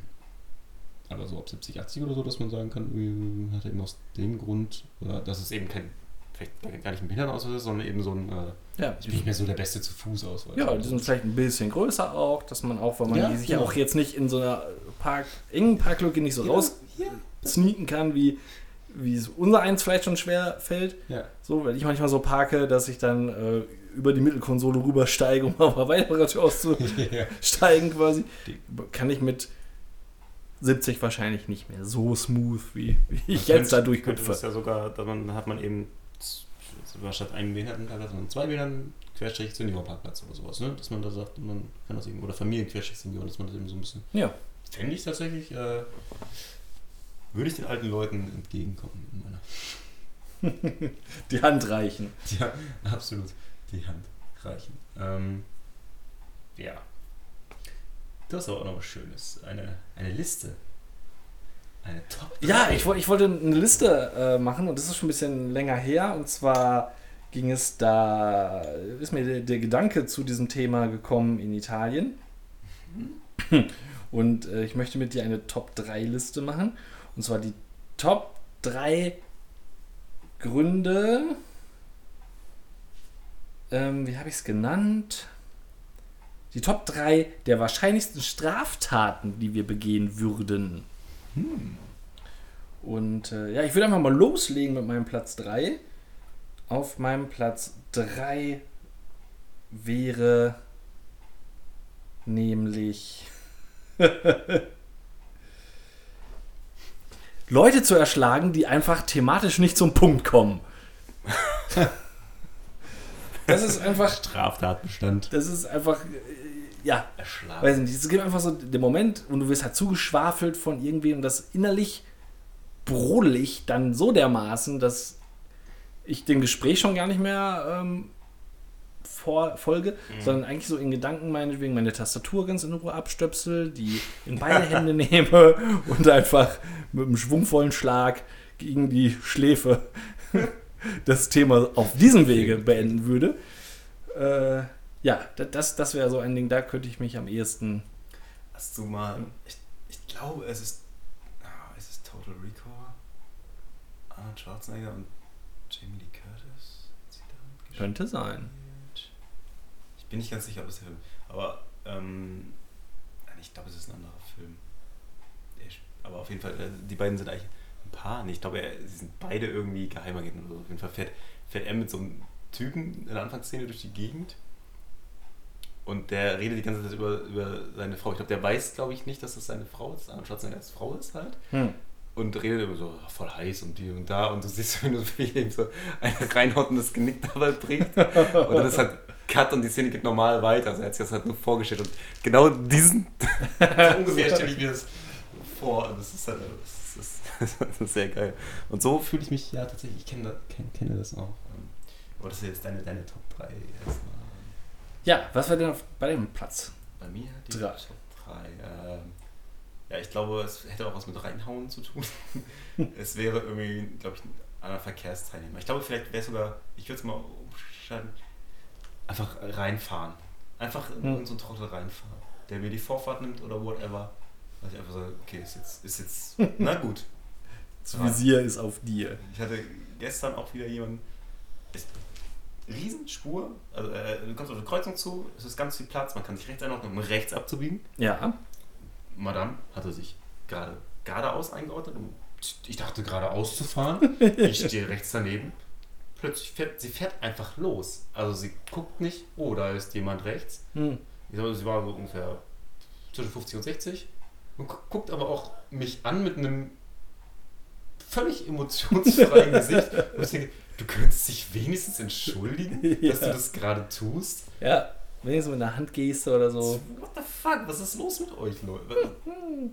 aber so ab 70, 80 oder so, dass man sagen kann, hat er eben aus dem Grund, oder dass es eben kein, vielleicht gar nicht ein Behindertenausweis ist, sondern eben so ein, äh, Ja, ich bin nicht mehr so der Beste zu Fuß Ausweis. ja, die sind vielleicht ein bisschen größer auch, dass man auch, weil man Ja, sich genau. auch jetzt nicht in so einer Park, engen Parklücke nicht so ja, raus ja, sneaken kann, wie, wie es unser eins vielleicht schon schwer fällt. ja. So, weil ich manchmal so parke, dass ich dann äh, über die Mittelkonsole rübersteige, um auf eine weitere Tür auszusteigen quasi, kann ich mit 70 wahrscheinlich nicht mehr so smooth, wie, wie ich jetzt da könnte durchhüpfe. das ja sogar, da man, hat man eben z- statt einem Behindertenparkplatz, man zwei Behinderten, Querstrich Seniorparkplatz oder sowas, ne? Dass man da sagt, man kann das eben, oder Familienquerstrich Senioren, dass man das eben so ein bisschen. Ja. Fände ich tatsächlich, äh, würde ich den alten Leuten entgegenkommen in meiner. Die Hand reichen. Ja, absolut. Die Hand reichen. Ähm, ja. Du hast aber auch noch was Schönes. Eine, eine Liste. Eine Top. Ja, 3. ich, woll- ich wollte eine Liste äh, machen und das ist schon ein bisschen länger her. Und zwar ging es da, ist mir der, der Gedanke zu diesem Thema gekommen in Italien. Und äh, ich möchte mit dir eine Top 3 Liste machen. Und zwar die Top 3 Gründe. Ähm, wie habe ich es genannt? Die Top 3 der wahrscheinlichsten Straftaten, die wir begehen würden. Und äh, ja, ich würde einfach mal loslegen mit meinem Platz 3. Auf meinem Platz 3 wäre nämlich Leute zu erschlagen, die einfach thematisch nicht zum Punkt kommen. Das ist einfach, Straftatbestand. das ist einfach, äh, ja, Erschlagen. weiß nicht, es gibt einfach so den Moment und du wirst halt zugeschwafelt von irgendwem und das innerlich brodelig dann so dermaßen, dass ich dem Gespräch schon gar nicht mehr ähm, vor, folge, sondern eigentlich so in Gedanken meinetwegen meine Tastatur ganz in Ruhe abstöpsel, die in beide Hände nehme und einfach mit einem schwungvollen Schlag gegen die Schläfe das Thema auf diesem Wege beenden würde. Äh, ja, da- das, das wäre so ein Ding, da könnte ich mich am ehesten. Hast du mal. Ich, ich glaube, es ist. ah, es ist Total Recall. Arnold Schwarzenegger und Jamie Lee Curtis. Könnte sein. Ich bin nicht ganz sicher, ob es der Film Aber, ähm. nein, Ich glaube, es ist ein anderer Film. Aber auf jeden Fall, äh, die beiden sind eigentlich ein Paar. Ich glaube, sie sind beide irgendwie Geheimagenten oder so. Auf jeden Fall fährt, fährt er mit so einem Typen in der Anfangsszene durch die Gegend. Und der redet die ganze Zeit über, über seine Frau. Ich glaube, der weiß, glaube ich, nicht, dass das seine Frau ist. Schwarzenegger als Frau ist halt. Hm. Und redet immer so, "Ah, voll heiß und die und da. Und du siehst, wenn du so ein reinhaut und das Genick dabei bricht. Und dann ist halt Cut und die Szene geht normal weiter. Also er hat sich das halt nur vorgestellt. Und genau diesen ungefähr stelle ich mir das vor. Und Das ist halt das ist, das ist sehr geil. Und so fühle ich mich ja tatsächlich. Ich kenne das, kenn, kenne das auch. Ähm, Aber das ist jetzt deine, deine Top 3 erstmal. Ja, was war denn auf, bei dem Platz? Bei mir die Drei. Top 3. Ähm, ja, ich glaube, es hätte auch was mit Reinhauen zu tun. es wäre irgendwie, glaube ich, ein anderer Verkehrsteilnehmer. Ich glaube, vielleicht wäre es sogar, ich würde es mal umschalten, einfach reinfahren. Einfach in Hm. so einen Trottel reinfahren. Der mir die Vorfahrt nimmt oder whatever. Dass ich einfach sage, okay, ist jetzt, ist jetzt, na gut. Das Visier ist auf dir. Ich hatte gestern auch wieder jemanden. Riesenspur. Also äh, du kommst auf eine Kreuzung zu, es ist ganz viel Platz, man kann sich rechts einordnen, um rechts abzubiegen. Ja. Madame hatte sich gerade geradeaus eingeordnet. Um, Ich dachte geradeaus zu fahren. ich stehe rechts daneben. Plötzlich fährt sie fährt einfach los. Also sie guckt nicht, oh, da ist jemand rechts. Hm. Ich glaube, sie war so ungefähr zwischen 50 und 60. Und gu- guckt aber auch mich an mit einem völlig emotionsfreien Gesicht. Und ich denke, du könntest dich wenigstens entschuldigen, dass du Ja. das gerade tust. Ja, wenigstens mit einer Handgeste oder so. What the fuck? Was ist los mit euch, Leute?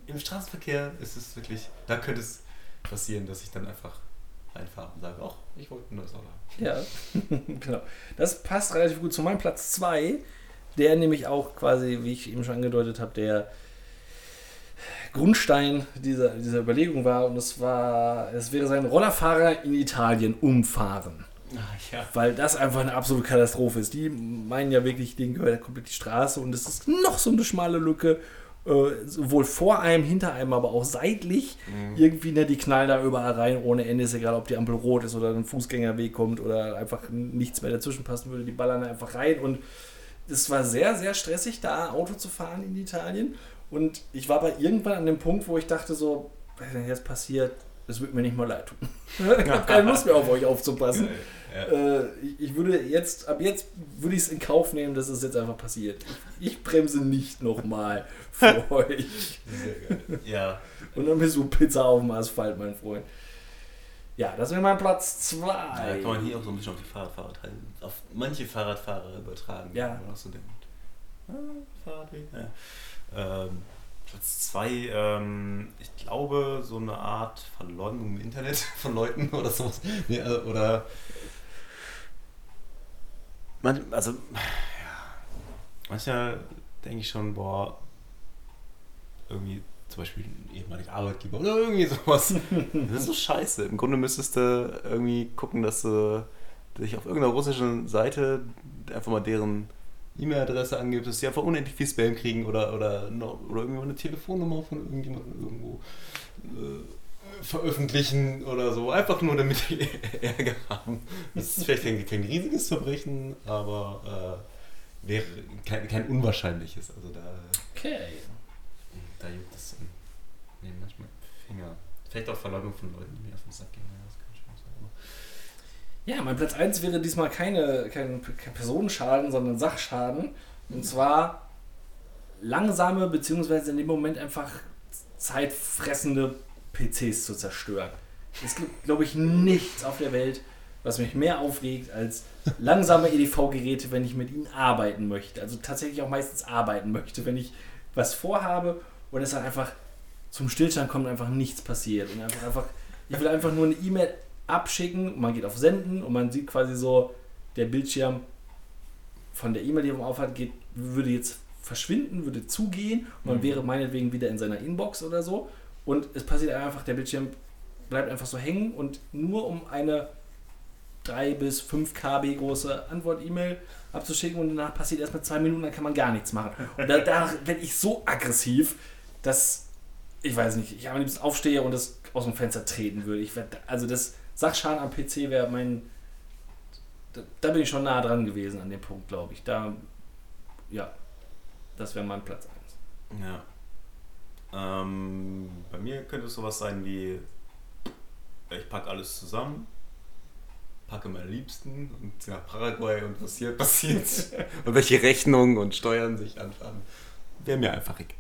Im Straßenverkehr ist es wirklich, da könnte es passieren, dass ich dann einfach reinfahre und sage, ach, ich wollte ein neues Auto haben. Ja, genau. Das passt relativ gut zu meinem Platz 2, der nämlich auch quasi, wie ich eben schon angedeutet habe, der Grundstein dieser, dieser Überlegung war. Und es war, es wäre sein Rollerfahrer in Italien umfahren. Ach ja. Weil das einfach eine absolute Katastrophe ist. Die meinen ja wirklich, denen gehört komplett die Straße und es ist noch so eine schmale Lücke. Äh, sowohl vor einem, hinter einem, aber auch seitlich. Mhm. Irgendwie, ne, die knallen da überall rein ohne Ende. Ist egal, ob die Ampel rot ist oder ein Fußgängerweg kommt oder einfach nichts mehr dazwischen passen würde. Die ballern da einfach rein. Und es war sehr, sehr stressig, da Auto zu fahren in Italien. Und ich war aber irgendwann an dem Punkt, wo ich dachte so, was denn jetzt passiert? Das wird mir nicht mal leid tun. Ich habe keine Lust mehr auf euch aufzupassen. Ja. Äh, ich, würde jetzt, ab jetzt würde ich es in Kauf nehmen, dass es jetzt einfach passiert. Ich, bremse nicht nochmal für euch. Sehr geil. Ja. Und dann bist du Pizza auf dem Asphalt, mein Freund. Ja, das wäre mein Platz Da 2. kann man hier auch so ein bisschen auf die Fahrradfahrer. Auf manche Fahrradfahrer übertragen. Ja. wo Man auch so denkt, ah, Fahrradweg. Ja. Ähm, Platz 2, ähm, ich glaube, so eine Art Verleumdung im Internet von Leuten oder sowas. Nee, äh, oder. Man, also, ja. Manchmal denke ich schon, boah, irgendwie zum Beispiel ein ehemaliger Arbeitgeber oder irgendwie sowas. Das ist so scheiße. Im Grunde müsstest du irgendwie gucken, dass du dich auf irgendeiner russischen Seite einfach mal deren E-Mail-Adresse angibst, dass sie einfach unendlich viel Spam kriegen oder, oder, oder irgendwie mal eine Telefonnummer von irgendjemandem irgendwo äh, veröffentlichen oder so. Einfach nur, damit die Ärger haben. Das ist vielleicht kein, kein riesiges Verbrechen, aber äh, wäre kein, kein unwahrscheinliches. Also da, Okay. da juckt es im, nee, manchmal Finger. Vielleicht auch Verleumdung von Leuten, die mir auf den Sack gehen. Ja, das kann schon sein. aber- Ja, mein Platz 1 wäre diesmal keine, kein, Personenschaden, sondern Sachschaden. Und zwar langsame, beziehungsweise in dem Moment einfach zeitfressende PCs zu zerstören. Es gibt, glaube ich, nichts auf der Welt, was mich mehr aufregt als langsame EDV-Geräte, wenn ich mit ihnen arbeiten möchte. Also tatsächlich auch meistens arbeiten möchte, wenn ich was vorhabe und es dann einfach zum Stillstand kommt und einfach nichts passiert. Und einfach, einfach, ich will einfach nur eine E-Mail abschicken, man geht auf Senden und man sieht quasi so, der Bildschirm von der E-Mail, die man aufhat, geht, würde jetzt verschwinden, würde zugehen und man Mhm. wäre meinetwegen wieder in seiner Inbox oder so. Und es passiert einfach, der Bildschirm bleibt einfach so hängen und nur um eine 3 bis 5 KB große Antwort-E-Mail abzuschicken und danach passiert erst mit zwei Minuten, dann kann man gar nichts machen. Und da, da werde ich so aggressiv, dass ich weiß nicht, ich am liebsten aufstehe und das aus dem Fenster treten würde. Ich werd, also das Sachschaden am PC wäre mein. Da, da bin ich schon nah dran gewesen an dem Punkt, glaube ich. Da, ja, das wäre mein Platz 1. Ja. Ähm, bei mir könnte es sowas sein wie, ich packe alles zusammen, packe meine Liebsten und nach Paraguay und was hier passiert und welche Rechnungen und Steuern sich anfangen, wäre mir einfach egal.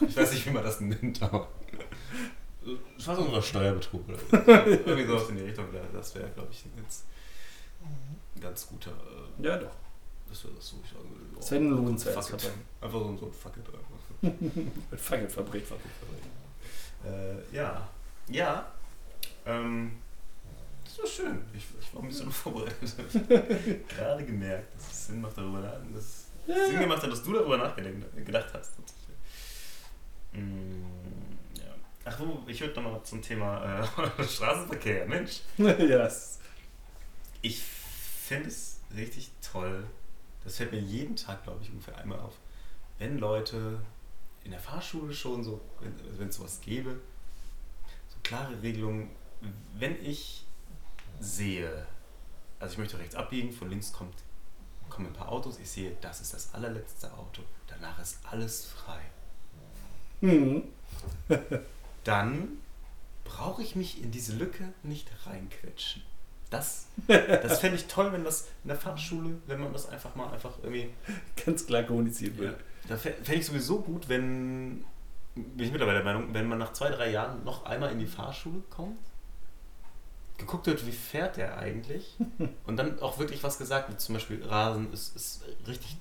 Ich weiß nicht, wie man das nennt, aber Das war so ein Steuerbetrug oder irgendwie sowas in die Richtung, das wäre, glaube ich, jetzt ein ganz guter, äh, Ja, doch. das wäre das so, ich sagen würde. Das wäre ein Fuck it. Verbrechen. Einfach so, so ein Fuck it. Mit Fackel verbringt. Äh, ja. Ja. Ähm, das war schön. Ich, ich war ein bisschen vorbereitet. Gerade gemerkt, dass es Sinn macht, darüber nach, dass es Sinn gemacht hat, dass du darüber nachgedacht hast. Mm, ja. Ach ich würde nochmal zum Thema äh, Straßenverkehr. Mensch, das ich fände es richtig toll. Das fällt mir jeden Tag, glaube ich, ungefähr einmal auf. Wenn Leute in der Fahrschule schon so, wenn es sowas gäbe, so klare Regelungen, wenn ich sehe, also ich möchte rechts abbiegen, von links kommt, kommen ein paar Autos, ich sehe, das ist das allerletzte Auto, danach ist alles frei. hm. Dann brauche ich mich in diese Lücke nicht reinquetschen. Das, das fände ich toll, wenn das in der Fahrschule, wenn man das einfach mal einfach irgendwie ganz klar kommuniziert Ja. wird. Da fände ich sowieso gut, wenn, bin ich mittlerweile der Meinung, wenn man nach zwei, drei Jahren noch einmal in die Fahrschule kommt, geguckt wird, wie fährt der eigentlich und dann auch wirklich was gesagt wird. Zum Beispiel, Rasen ist, ist richtig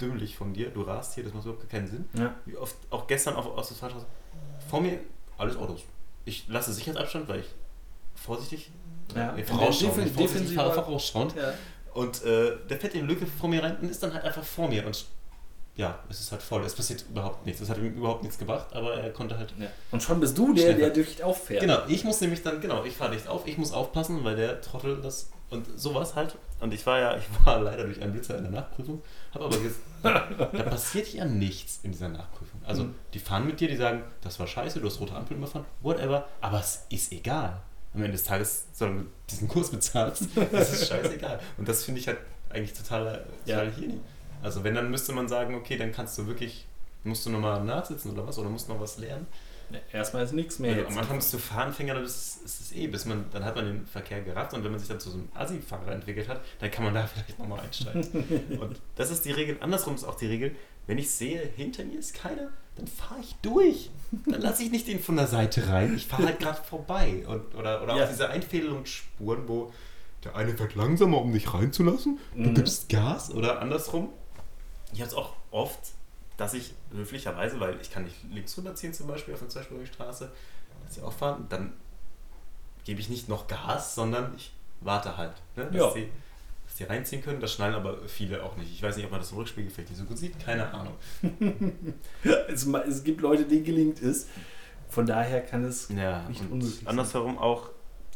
dümmlich von dir. Du rast hier, das macht überhaupt keinen Sinn. Ja. Wie oft, auch gestern auf, aus der Fahrstraße, vor mir alles Autos. Ich lasse Sicherheitsabstand, weil ich vorsichtig, Ja. nee, Vorausschauend, Defen- nicht vorsichtig, defensiver- fahr- vorausschauend. Ja. und äh, der fährt in die Lücke vor mir rein und ist dann halt einfach vor mir. Und ja, es ist halt voll. Es passiert überhaupt nichts. Es hat ihm überhaupt nichts gebracht, aber er konnte halt. Ja. Und schon bist du der, Schnell. der dicht auffährt. Genau, ich muss nämlich dann, genau, ich fahre dicht auf, ich muss aufpassen, weil der Trottel das. Und sowas halt. Und ich war ja, ich war leider durch einen Blitzer in der Nachprüfung, habe aber ges- da passiert ja nichts in dieser Nachprüfung. Also, Mhm. die fahren mit dir, die sagen, das war scheiße, du hast rote Ampel überfahren, whatever, aber es ist egal. Am Ende des Tages, solange du diesen Kurs bezahlst, das ist scheißegal. Und das finde ich halt eigentlich total, Ja. total hirnig. Also wenn, dann müsste man sagen, okay, dann kannst du wirklich, musst du nochmal nachsitzen oder was, oder musst noch was lernen. Erstmal ist nichts mehr du jetzt. am Anfang bist du dann ist, ist es eh, bis man, dann hat man den Verkehr gerafft und wenn man sich dann zu so einem Assi-Fahrer entwickelt hat, dann kann man da vielleicht nochmal einsteigen. und das ist die Regel, andersrum ist auch die Regel, wenn ich sehe, hinter mir ist keiner, dann fahre ich durch. Dann lasse ich nicht den von der Seite rein, ich fahre halt gerade vorbei. Und, oder oder Ja. auch diese Einfädelungsspuren, wo der eine fährt langsamer, um dich reinzulassen, du Mhm. gibst Gas oder andersrum. Ich habe es auch oft, dass ich höflicherweise, weil ich kann nicht links rüberziehen zum Beispiel auf einer zweispurigen Straße, dass sie auffahren, dann gebe ich nicht noch Gas, sondern ich warte halt, ne, dass, Ja. die, dass die reinziehen können. Das schnallen aber viele auch nicht. Ich weiß nicht, ob man das im Rückspiegeleffekt nicht so gut sieht, keine Ahnung. Es, es gibt Leute, denen gelingt es. Von daher kann es Ja, nicht unmöglich sein. andersherum auch,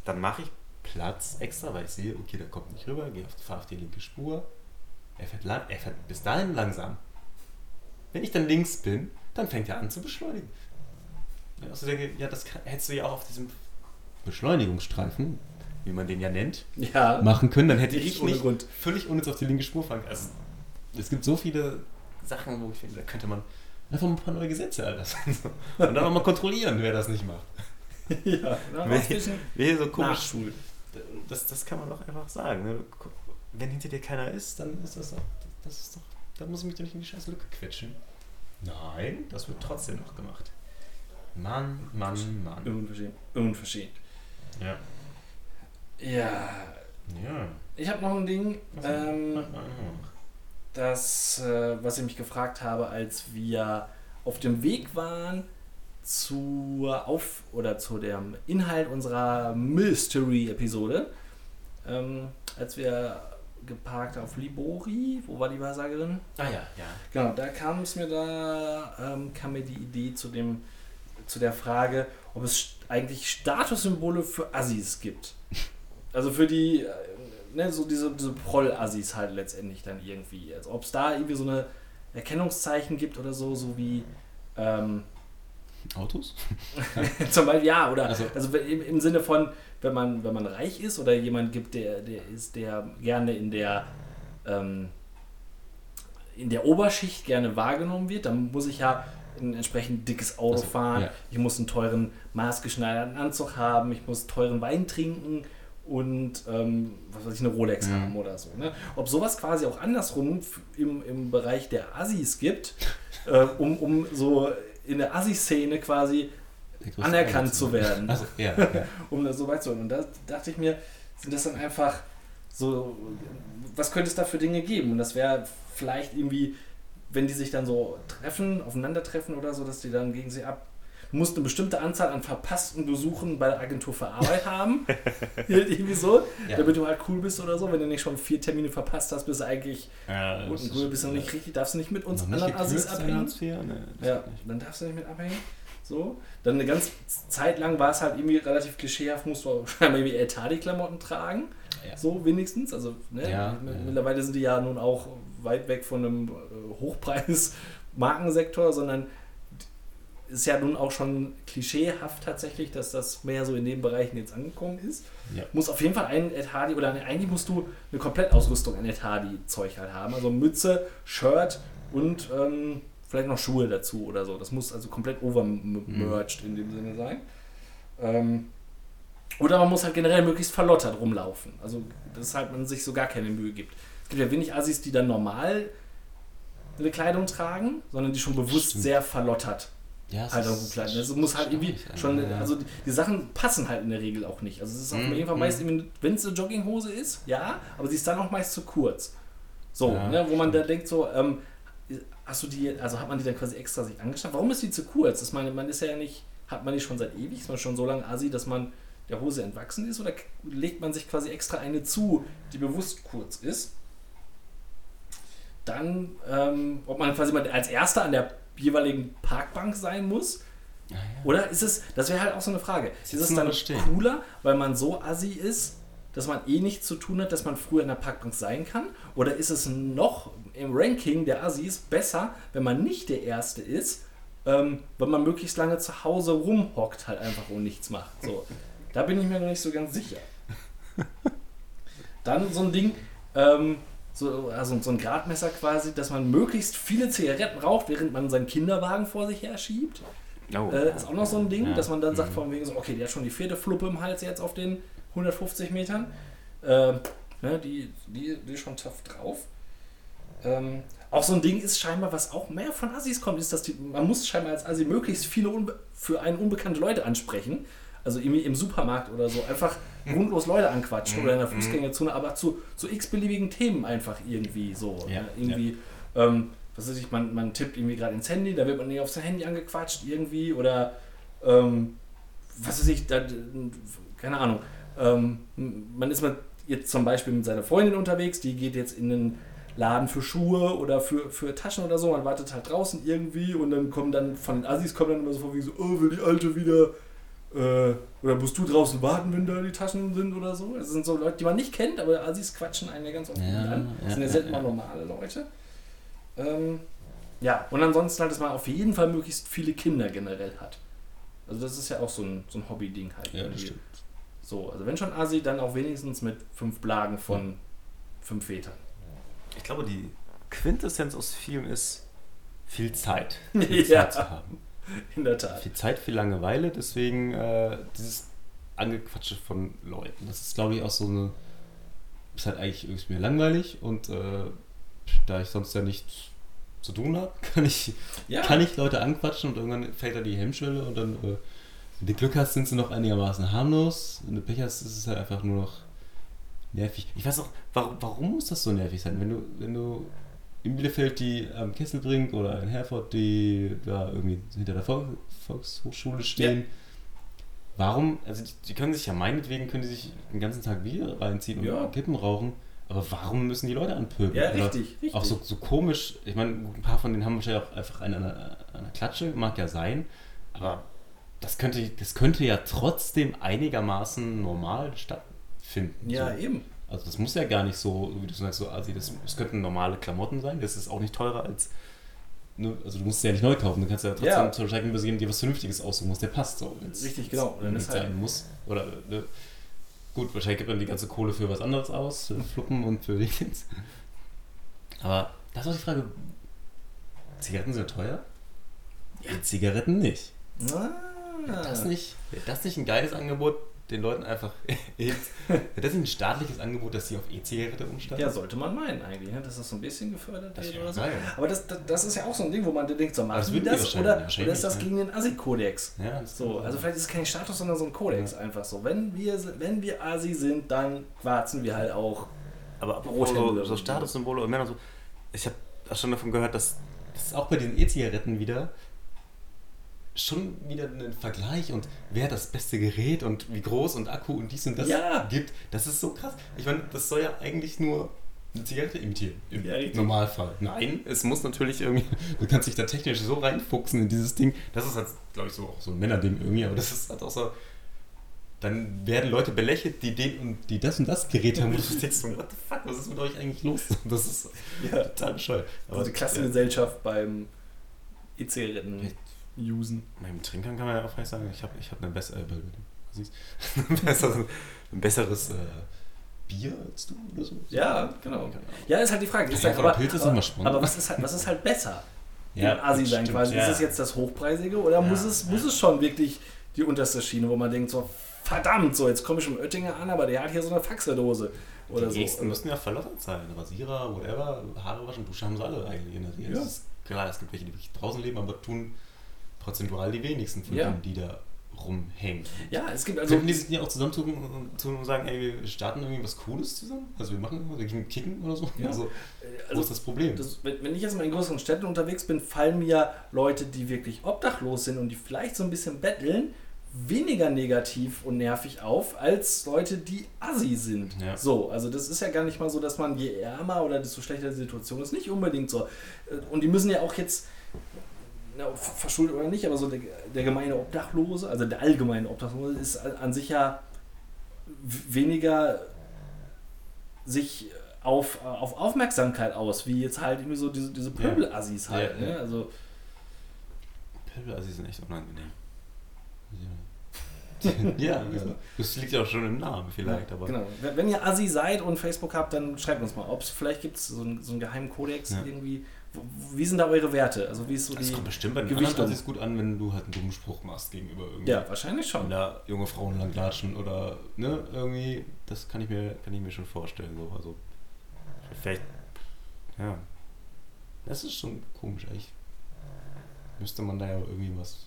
dann mache ich Platz extra, weil ich sehe, okay, der kommt nicht rüber, gehe auf, fahre auf die linke Spur. Er fährt, lang, er fährt bis dahin langsam. Wenn ich dann links bin, dann fängt er an zu beschleunigen. Ja, Also denke, ja, das kann, hättest du ja auch auf diesem Beschleunigungsstreifen, wie man den ja nennt, Ja, machen können, dann hätte ich nicht Grund. völlig unnütz auf die linke Spur fahren. Also, es gibt so viele Sachen, wo ich finde, da könnte man einfach mal ein paar neue Gesetze erlassen. Und dann auch mal kontrollieren, wer das nicht macht. ja. Wer- Wer so komisch. Nachschul. Das, das kann man doch einfach sagen. Ne? Wenn hinter dir keiner ist, dann ist das doch. Das ist doch. Dann muss ich mich doch nicht in die scheiß Lücke quetschen. Nein, das wird trotzdem noch gemacht. Mann, Mann, Mann. Unverschämt. Unverschämt. Ja. Ja. Ja. Ich habe noch ein Ding, Was ähm, Mach mal noch. das, äh, was ich mich gefragt habe, als wir auf dem Weg waren zur Auf- oder zu dem Inhalt unserer Mystery-Episode, ähm, als wir geparkt auf Libori, wo war die Wahrsagerin? Ah ja, ja. Genau, da kam es mir da, ähm, kam mir die Idee zu dem, zu der Frage, ob es eigentlich Statussymbole für Assis gibt. Also für die, äh, ne, so diese, diese Proll-Assis halt letztendlich dann irgendwie. Also ob es da irgendwie so eine Erkennungszeichen gibt oder so, so wie ähm, Autos? zum Beispiel, ja, oder also, Also- im, im Sinne von, wenn man, wenn man reich ist oder jemand gibt, der, der ist, der gerne in der ähm, in der Oberschicht gerne wahrgenommen wird, dann muss ich ja ein entsprechend dickes Auto Also, fahren, ja. ich muss einen teuren maßgeschneiderten Anzug haben, ich muss teuren Wein trinken und ähm, was weiß ich, eine Rolex Mhm. haben oder so. Ne? Ob sowas quasi auch andersrum im, im Bereich der Assis gibt, äh, um, um so in der Assi-Szene quasi anerkannt zu werden, Also, ja, ja. um das so weit zu hören. Und da dachte ich mir, sind das dann einfach so, was könnte es da für Dinge geben? Und das wäre vielleicht irgendwie, wenn die sich dann so treffen, aufeinandertreffen oder so, dass die dann gegen sie ab. Du musst eine bestimmte Anzahl an verpassten Besuchen bei der Agentur für Arbeit haben. irgendwie so, Ja. damit du halt cool bist oder so. Wenn du nicht schon vier Termine verpasst hast, bist du eigentlich ja gut und cool, bist du noch nicht richtig, darfst du nicht mit uns anderen Assis abhängen. Hartz IV? Nee, Ja, dann darfst du nicht mit abhängen. So. Dann eine ganze Zeit lang war es halt irgendwie relativ klischeehaft, musst du scheinbar irgendwie Etadi-Klamotten tragen. Ja. So wenigstens. Also ne, Ja, m- ja. mittlerweile sind die ja nun auch weit weg von einem äh, Hochpreis-Markensektor, sondern ist ja nun auch schon klischeehaft tatsächlich, dass das mehr so in den Bereichen jetzt angekommen ist. Ja. Muss auf jeden Fall ein Etadi oder eigentlich musst du eine Komplettausrüstung an Etadi-Zeug halt haben. Also Mütze, Shirt und ähm, vielleicht noch Schuhe dazu oder so. Das muss also komplett overmerged in dem Sinne sein. Ähm, oder man muss halt generell möglichst verlottert rumlaufen. Also, deshalb man sich so gar keine Mühe gibt. Es gibt ja wenig Assis, die dann normal eine Kleidung tragen, sondern die schon bewusst Stimmt. sehr verlottert Ja, halt auch gut kleiden. Also muss halt irgendwie schon, ja. also die, die Sachen passen halt in der Regel auch nicht. Also es ist auf Mhm, jeden Fall mhm. meist, wenn es eine Jogginghose ist, ja, aber sie ist dann auch meist zu kurz. So, Ja, ne, wo man da denkt so, ähm, hast du die, also hat man die dann quasi extra sich angeschaut? Warum ist die zu kurz? Ich meine, man ist ja nicht, hat man die schon seit ewig, ist man schon so lange Asi, dass man der Hose entwachsen ist oder legt man sich quasi extra eine zu, die bewusst kurz ist? Dann, ähm, ob man quasi mal als Erster an der jeweiligen Parkbank sein muss, Ja, ja. oder ist es, das wäre halt auch so eine Frage, ist es dann stehen? cooler, weil man so assi ist, dass man eh nichts zu tun hat, dass man früher in der Parkbank sein kann? Oder ist es noch im Ranking der Assis besser, wenn man nicht der Erste ist, ähm, weil man möglichst lange zu Hause rumhockt halt einfach und nichts macht? So, da bin ich mir noch nicht so ganz sicher. Dann so ein Ding, ähm, so, also so ein Gradmesser quasi, dass man möglichst viele Zigaretten raucht, während man seinen Kinderwagen vor sich her schiebt. Oh, Äh, ist auch noch so ein Ding, Ja. dass man dann sagt, Mhm. von wegen so, okay, der hat schon die vierte Fluppe im Hals jetzt auf den 150 Metern. Ähm, ne, die, die, die schon tough drauf. Ähm, auch so ein Ding ist scheinbar, was auch mehr von Assis kommt, ist, dass die, man muss scheinbar als Assi möglichst viele unbe für einen unbekannte Leute ansprechen. Also irgendwie im Supermarkt oder so. Einfach grundlos Leute anquatschen oder in der Fußgängerzone, aber zu, zu x-beliebigen Themen einfach irgendwie so. Ja, ne? Irgendwie, ähm, was weiß ich, man, man tippt irgendwie gerade ins Handy, da wird man nicht auf sein Handy angequatscht irgendwie oder ähm, was weiß ich, da, keine Ahnung. Ähm, man ist mit, jetzt zum Beispiel mit seiner Freundin unterwegs, die geht jetzt in einen Laden für Schuhe oder für, für Taschen oder so, man wartet halt draußen irgendwie und dann kommen dann von den Assis kommen dann immer so vor wie so, oh, will die Alte wieder äh, oder musst du draußen warten, wenn da die Taschen sind oder so. Das sind so Leute, die man nicht kennt, aber Assis quatschen einen ja ganz oft Ja, an. Das ja, sind ja selten mal normale Leute. Ähm, ja, und ansonsten halt, dass man auf jeden Fall möglichst viele Kinder generell hat. Also das ist ja auch so ein, so ein Hobby-Ding halt. Ja, das stimmt. So, also wenn schon Asi, dann auch wenigstens mit fünf Blagen von fünf Vätern. Ich glaube, die Quintessenz aus Film ist viel Zeit. Ja. Viel Zeit zu haben. In der Tat. Viel Zeit, viel Langeweile, deswegen äh, dieses Angequatsche von Leuten. Das ist, glaube ich, auch so eine. Ist halt eigentlich irgendwie mir langweilig und äh, da ich sonst ja nichts zu tun habe, kann ich, Ja, kann ich Leute anquatschen und irgendwann fällt da die Hemmschwelle und dann, äh, wenn du Glück hast, sind sie noch einigermaßen harmlos. Wenn du Pech hast, ist es halt einfach nur noch nervig. Ich weiß auch, warum, warum muss das so nervig sein? Wenn du, wenn du in Bielefeld die am Kesselbrink oder in Herford, die da irgendwie hinter der Vol Volkshochschule stehen, warum, also die, die können sich ja meinetwegen, können die sich den ganzen Tag Bier reinziehen und Ja. Kippen rauchen, aber warum müssen die Leute anpöbeln? ja Oder richtig, richtig. Auch so, so komisch, ich meine, ein paar von denen haben wahrscheinlich auch einfach eine an einer Klatsche, mag ja sein, aber das könnte, das könnte ja trotzdem einigermaßen normal stattfinden. ja, so. eben. Also das muss ja gar nicht so, wie du sagst, so assi, das, das könnten normale Klamotten sein, das ist auch nicht teurer als, ne, also du musst es ja nicht neu kaufen, du kannst ja trotzdem Ja. zum Steigen basieren, dir was Vernünftiges aussuchen musst, der passt so. wenn's- Richtig, genau. Wenn's ist halt- sein muss. Oder, ne, gut, wahrscheinlich gibt man die ganze Kohle für was anderes aus, für Fluppen und für Dingens. Aber das ist auch die Frage, Zigaretten sind teuer? Ja. Zigaretten nicht. Ah. Wäre das nicht, wäre das nicht ein geiles Angebot, den Leuten einfach. wäre das nicht ein staatliches Angebot, dass sie auf E-Zigarette umsteigen? Ja, sollte man meinen eigentlich, ne? dass das so ein bisschen gefördert wird oder so. geil. Aber das, das, das ist ja auch so ein Ding, wo man denkt, so machen die das oder, oder ist das gegen den Asi-Kodex? Ja, das So, also vielleicht ist es kein Status, sondern so ein Kodex einfach so. Wenn wir, wenn wir Asi sind, dann quarzen wir halt auch. Aber apropos so, so Statussymbole und Männer so, ich habe schon davon gehört, dass Das ist auch bei den E-Zigaretten wieder schon wieder ein Vergleich und wer das beste Gerät und wie groß und Akku und dies und das Ja. gibt. Das ist so krass. Ich meine, das soll ja eigentlich nur eine Zigarette imitieren. Im Ja. Normalfall. Nein, es muss natürlich irgendwie, du kannst dich da technisch so reinfuchsen in dieses Ding. Das ist halt, glaube ich, so auch so ein Männerding irgendwie, aber das ist halt auch so. Dann werden Leute belächelt, die den und die das und das Gerät haben, wo du denkst, so, what the fuck, was ist mit euch eigentlich los? Das ist Ja. total bescheuert. Also die Klassengesellschaft beim E-Zigaretten usen. Beim Trinkern kann man ja auch vielleicht sagen, ich habe ich hab eine bessere, äh, ein besseres, ein besseres äh, Bier als du oder so? Ja, genau. Ja, ist halt die Frage. Ist Ja, halt, aber aber, Pilz ist aber, immer spannend. aber was ist halt, was ist halt besser? Ja, Im Asi sein quasi. ja. Ist es jetzt das Hochpreisige oder Ja, muss, es, muss es schon wirklich die unterste Schiene, wo man denkt so, verdammt, so jetzt komme ich im Oettinger an, aber der hat hier so eine Faxerdose oder die so. nächsten müssen ja verlottert sein. Rasierer, whatever, Haare waschen, Dusche haben sie alle eigentlich in der Regel. Ja. Ist klar, es gibt welche, die wirklich draußen leben, aber tun prozentual die wenigsten von Ja. denen, die da rumhängen. Ja, es gibt Also, Könnten die sich nicht auch zusammentun und, tun und sagen, ey, wir starten irgendwie was Cooles zusammen? Also wir machen wir gehen kicken oder so? Ja. Also, wo also ist das Problem? das, wenn, ich jetzt mal in größeren Städten unterwegs bin, fallen mir Leute, die wirklich obdachlos sind und die vielleicht so ein bisschen betteln, weniger negativ und nervig auf, als Leute, die assi sind. Ja. So, also das ist ja gar nicht mal so, dass man je ärmer oder desto schlechter die Situation ist, nicht unbedingt so. Und die müssen ja auch jetzt, verschuldet oder nicht, aber so der, der gemeine Obdachlose, also der allgemeine Obdachlose ist an sich ja weniger sich auf, auf Aufmerksamkeit aus, wie jetzt halt irgendwie so diese, diese Ja. Pöbelassis halt. Ja, ja. Ne? Also, Pöbel, also die sind echt unangenehm. ja, ja. Das liegt ja auch schon im Namen vielleicht, aber. genau. Wenn wenn ihr Assi seid und Facebook habt, dann schreibt uns mal, ob es vielleicht gibt so einen, so einen geheimen Kodex Ja. irgendwie, Wie sind da eure Werte? Also wie ist so Das die... kommt bestimmt bei den Gewichtung. anderen gut an, wenn du halt einen dummen Spruch machst gegenüber irgendwie. Ja, wahrscheinlich schon. Wenn da junge Frauen lang latschen oder, ne, irgendwie, das kann ich mir, kann ich mir schon vorstellen. So. Also, vielleicht, ja. Das ist schon komisch, eigentlich. Müsste man da ja irgendwie was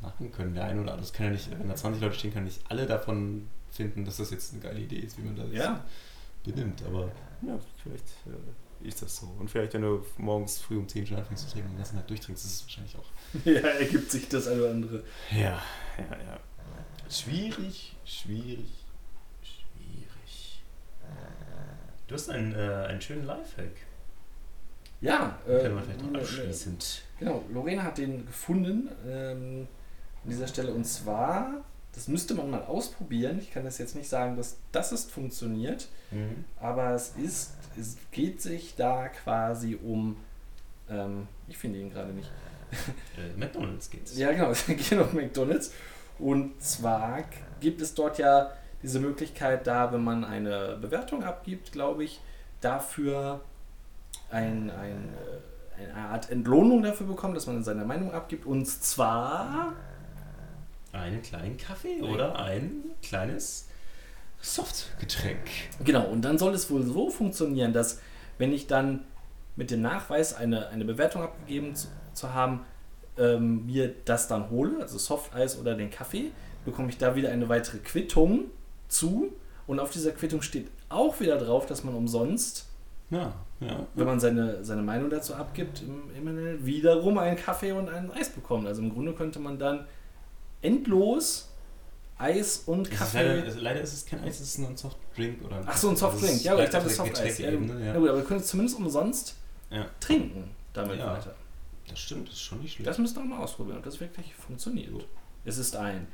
machen können. Der eine oder andere, das kann ja nicht, wenn da 20 Leute stehen, kann nicht alle davon finden, dass das jetzt eine geile Idee ist, wie man das Ja. benimmt. Aber ja, vielleicht äh, ist das so. Und vielleicht, wenn du morgens früh um 10 schon anfängst zu trinken und den ganzen Tag durchtrinkst, ist es wahrscheinlich auch Ja, ergibt sich das eine oder andere. ja, ja, ja. Schwierig, schwierig, schwierig. Du hast einen, äh, einen schönen Lifehack. Ja, Können wir äh, vielleicht noch abschließend. Genau, Lorena hat den gefunden ähm, an dieser Stelle. Und zwar, das müsste man mal ausprobieren. Ich kann das jetzt nicht sagen, dass das ist funktioniert, Mhm. aber es ist, es geht sich da quasi um, ähm, ich finde ihn gerade nicht. Äh, McDonalds geht's. Ja, genau, es geht um McDonalds. Und zwar gibt es dort ja diese Möglichkeit, da, wenn man eine Bewertung abgibt, glaube ich, dafür ein, ein, äh, eine Art Entlohnung dafür bekommt, dass man seine Meinung abgibt. Und zwar, Einen kleinen Kaffee oder ein kleines Softgetränk. genau, und dann soll es wohl so funktionieren, dass wenn ich dann mit dem Nachweis eine, eine Bewertung abgegeben zu, zu haben, ähm, mir das dann hole, also Softeis oder den Kaffee, bekomme ich da wieder eine weitere Quittung zu. Und auf dieser Quittung steht auch wieder drauf, dass man umsonst, Ja, ja. wenn man seine, seine Meinung dazu abgibt, im, im, wiederum einen Kaffee und einen Eis bekommt. Also im Grunde könnte man dann endlos Eis und Es ist Kaffee. leider, leider ist es kein Eis, es ist nur ein Softdrink oder ein Ach so, ein Also Softdrink. ist Ja, aber ich glaube, das Getränk- Softeis. Ja, ja. ja. gut, aber wir können es zumindest umsonst Ja. trinken damit Ja. weiter. Das stimmt, das ist schon nicht schlecht. Das müsst ihr auch mal ausprobieren, ob das wirklich funktioniert. Es ist ein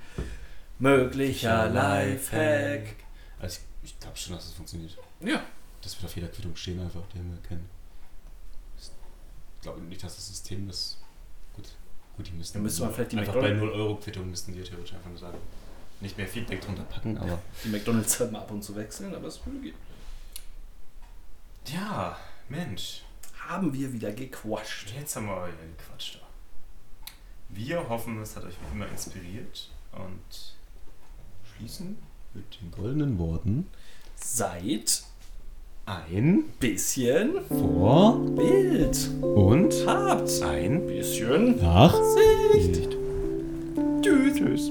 möglicher Lifehack. Also ich, ich glaube schon, dass es funktioniert. Ja, Das wird auf jeder Quittung stehen, einfach, den wir kennen. Ich glaube nicht, dass das System das. Gut, gut die müssten. Dann müsste man vielleicht die einfach bei McDonald's- 0-Euro-Quittung müssten die theoretisch einfach nur sagen. Nicht mehr Feedback drunter packen, aber. die McDonalds halt mal ab und zu wechseln, aber es würde gehen. Ja, Mensch. Haben wir wieder gequatscht. Jetzt haben wir wieder gequatscht. Wir hoffen, es hat euch wie immer inspiriert und schließen mit den goldenen Worten. Seid Ein bisschen vor Bild. und Habt ein bisschen nach Sicht. Tschüss. Tschüss.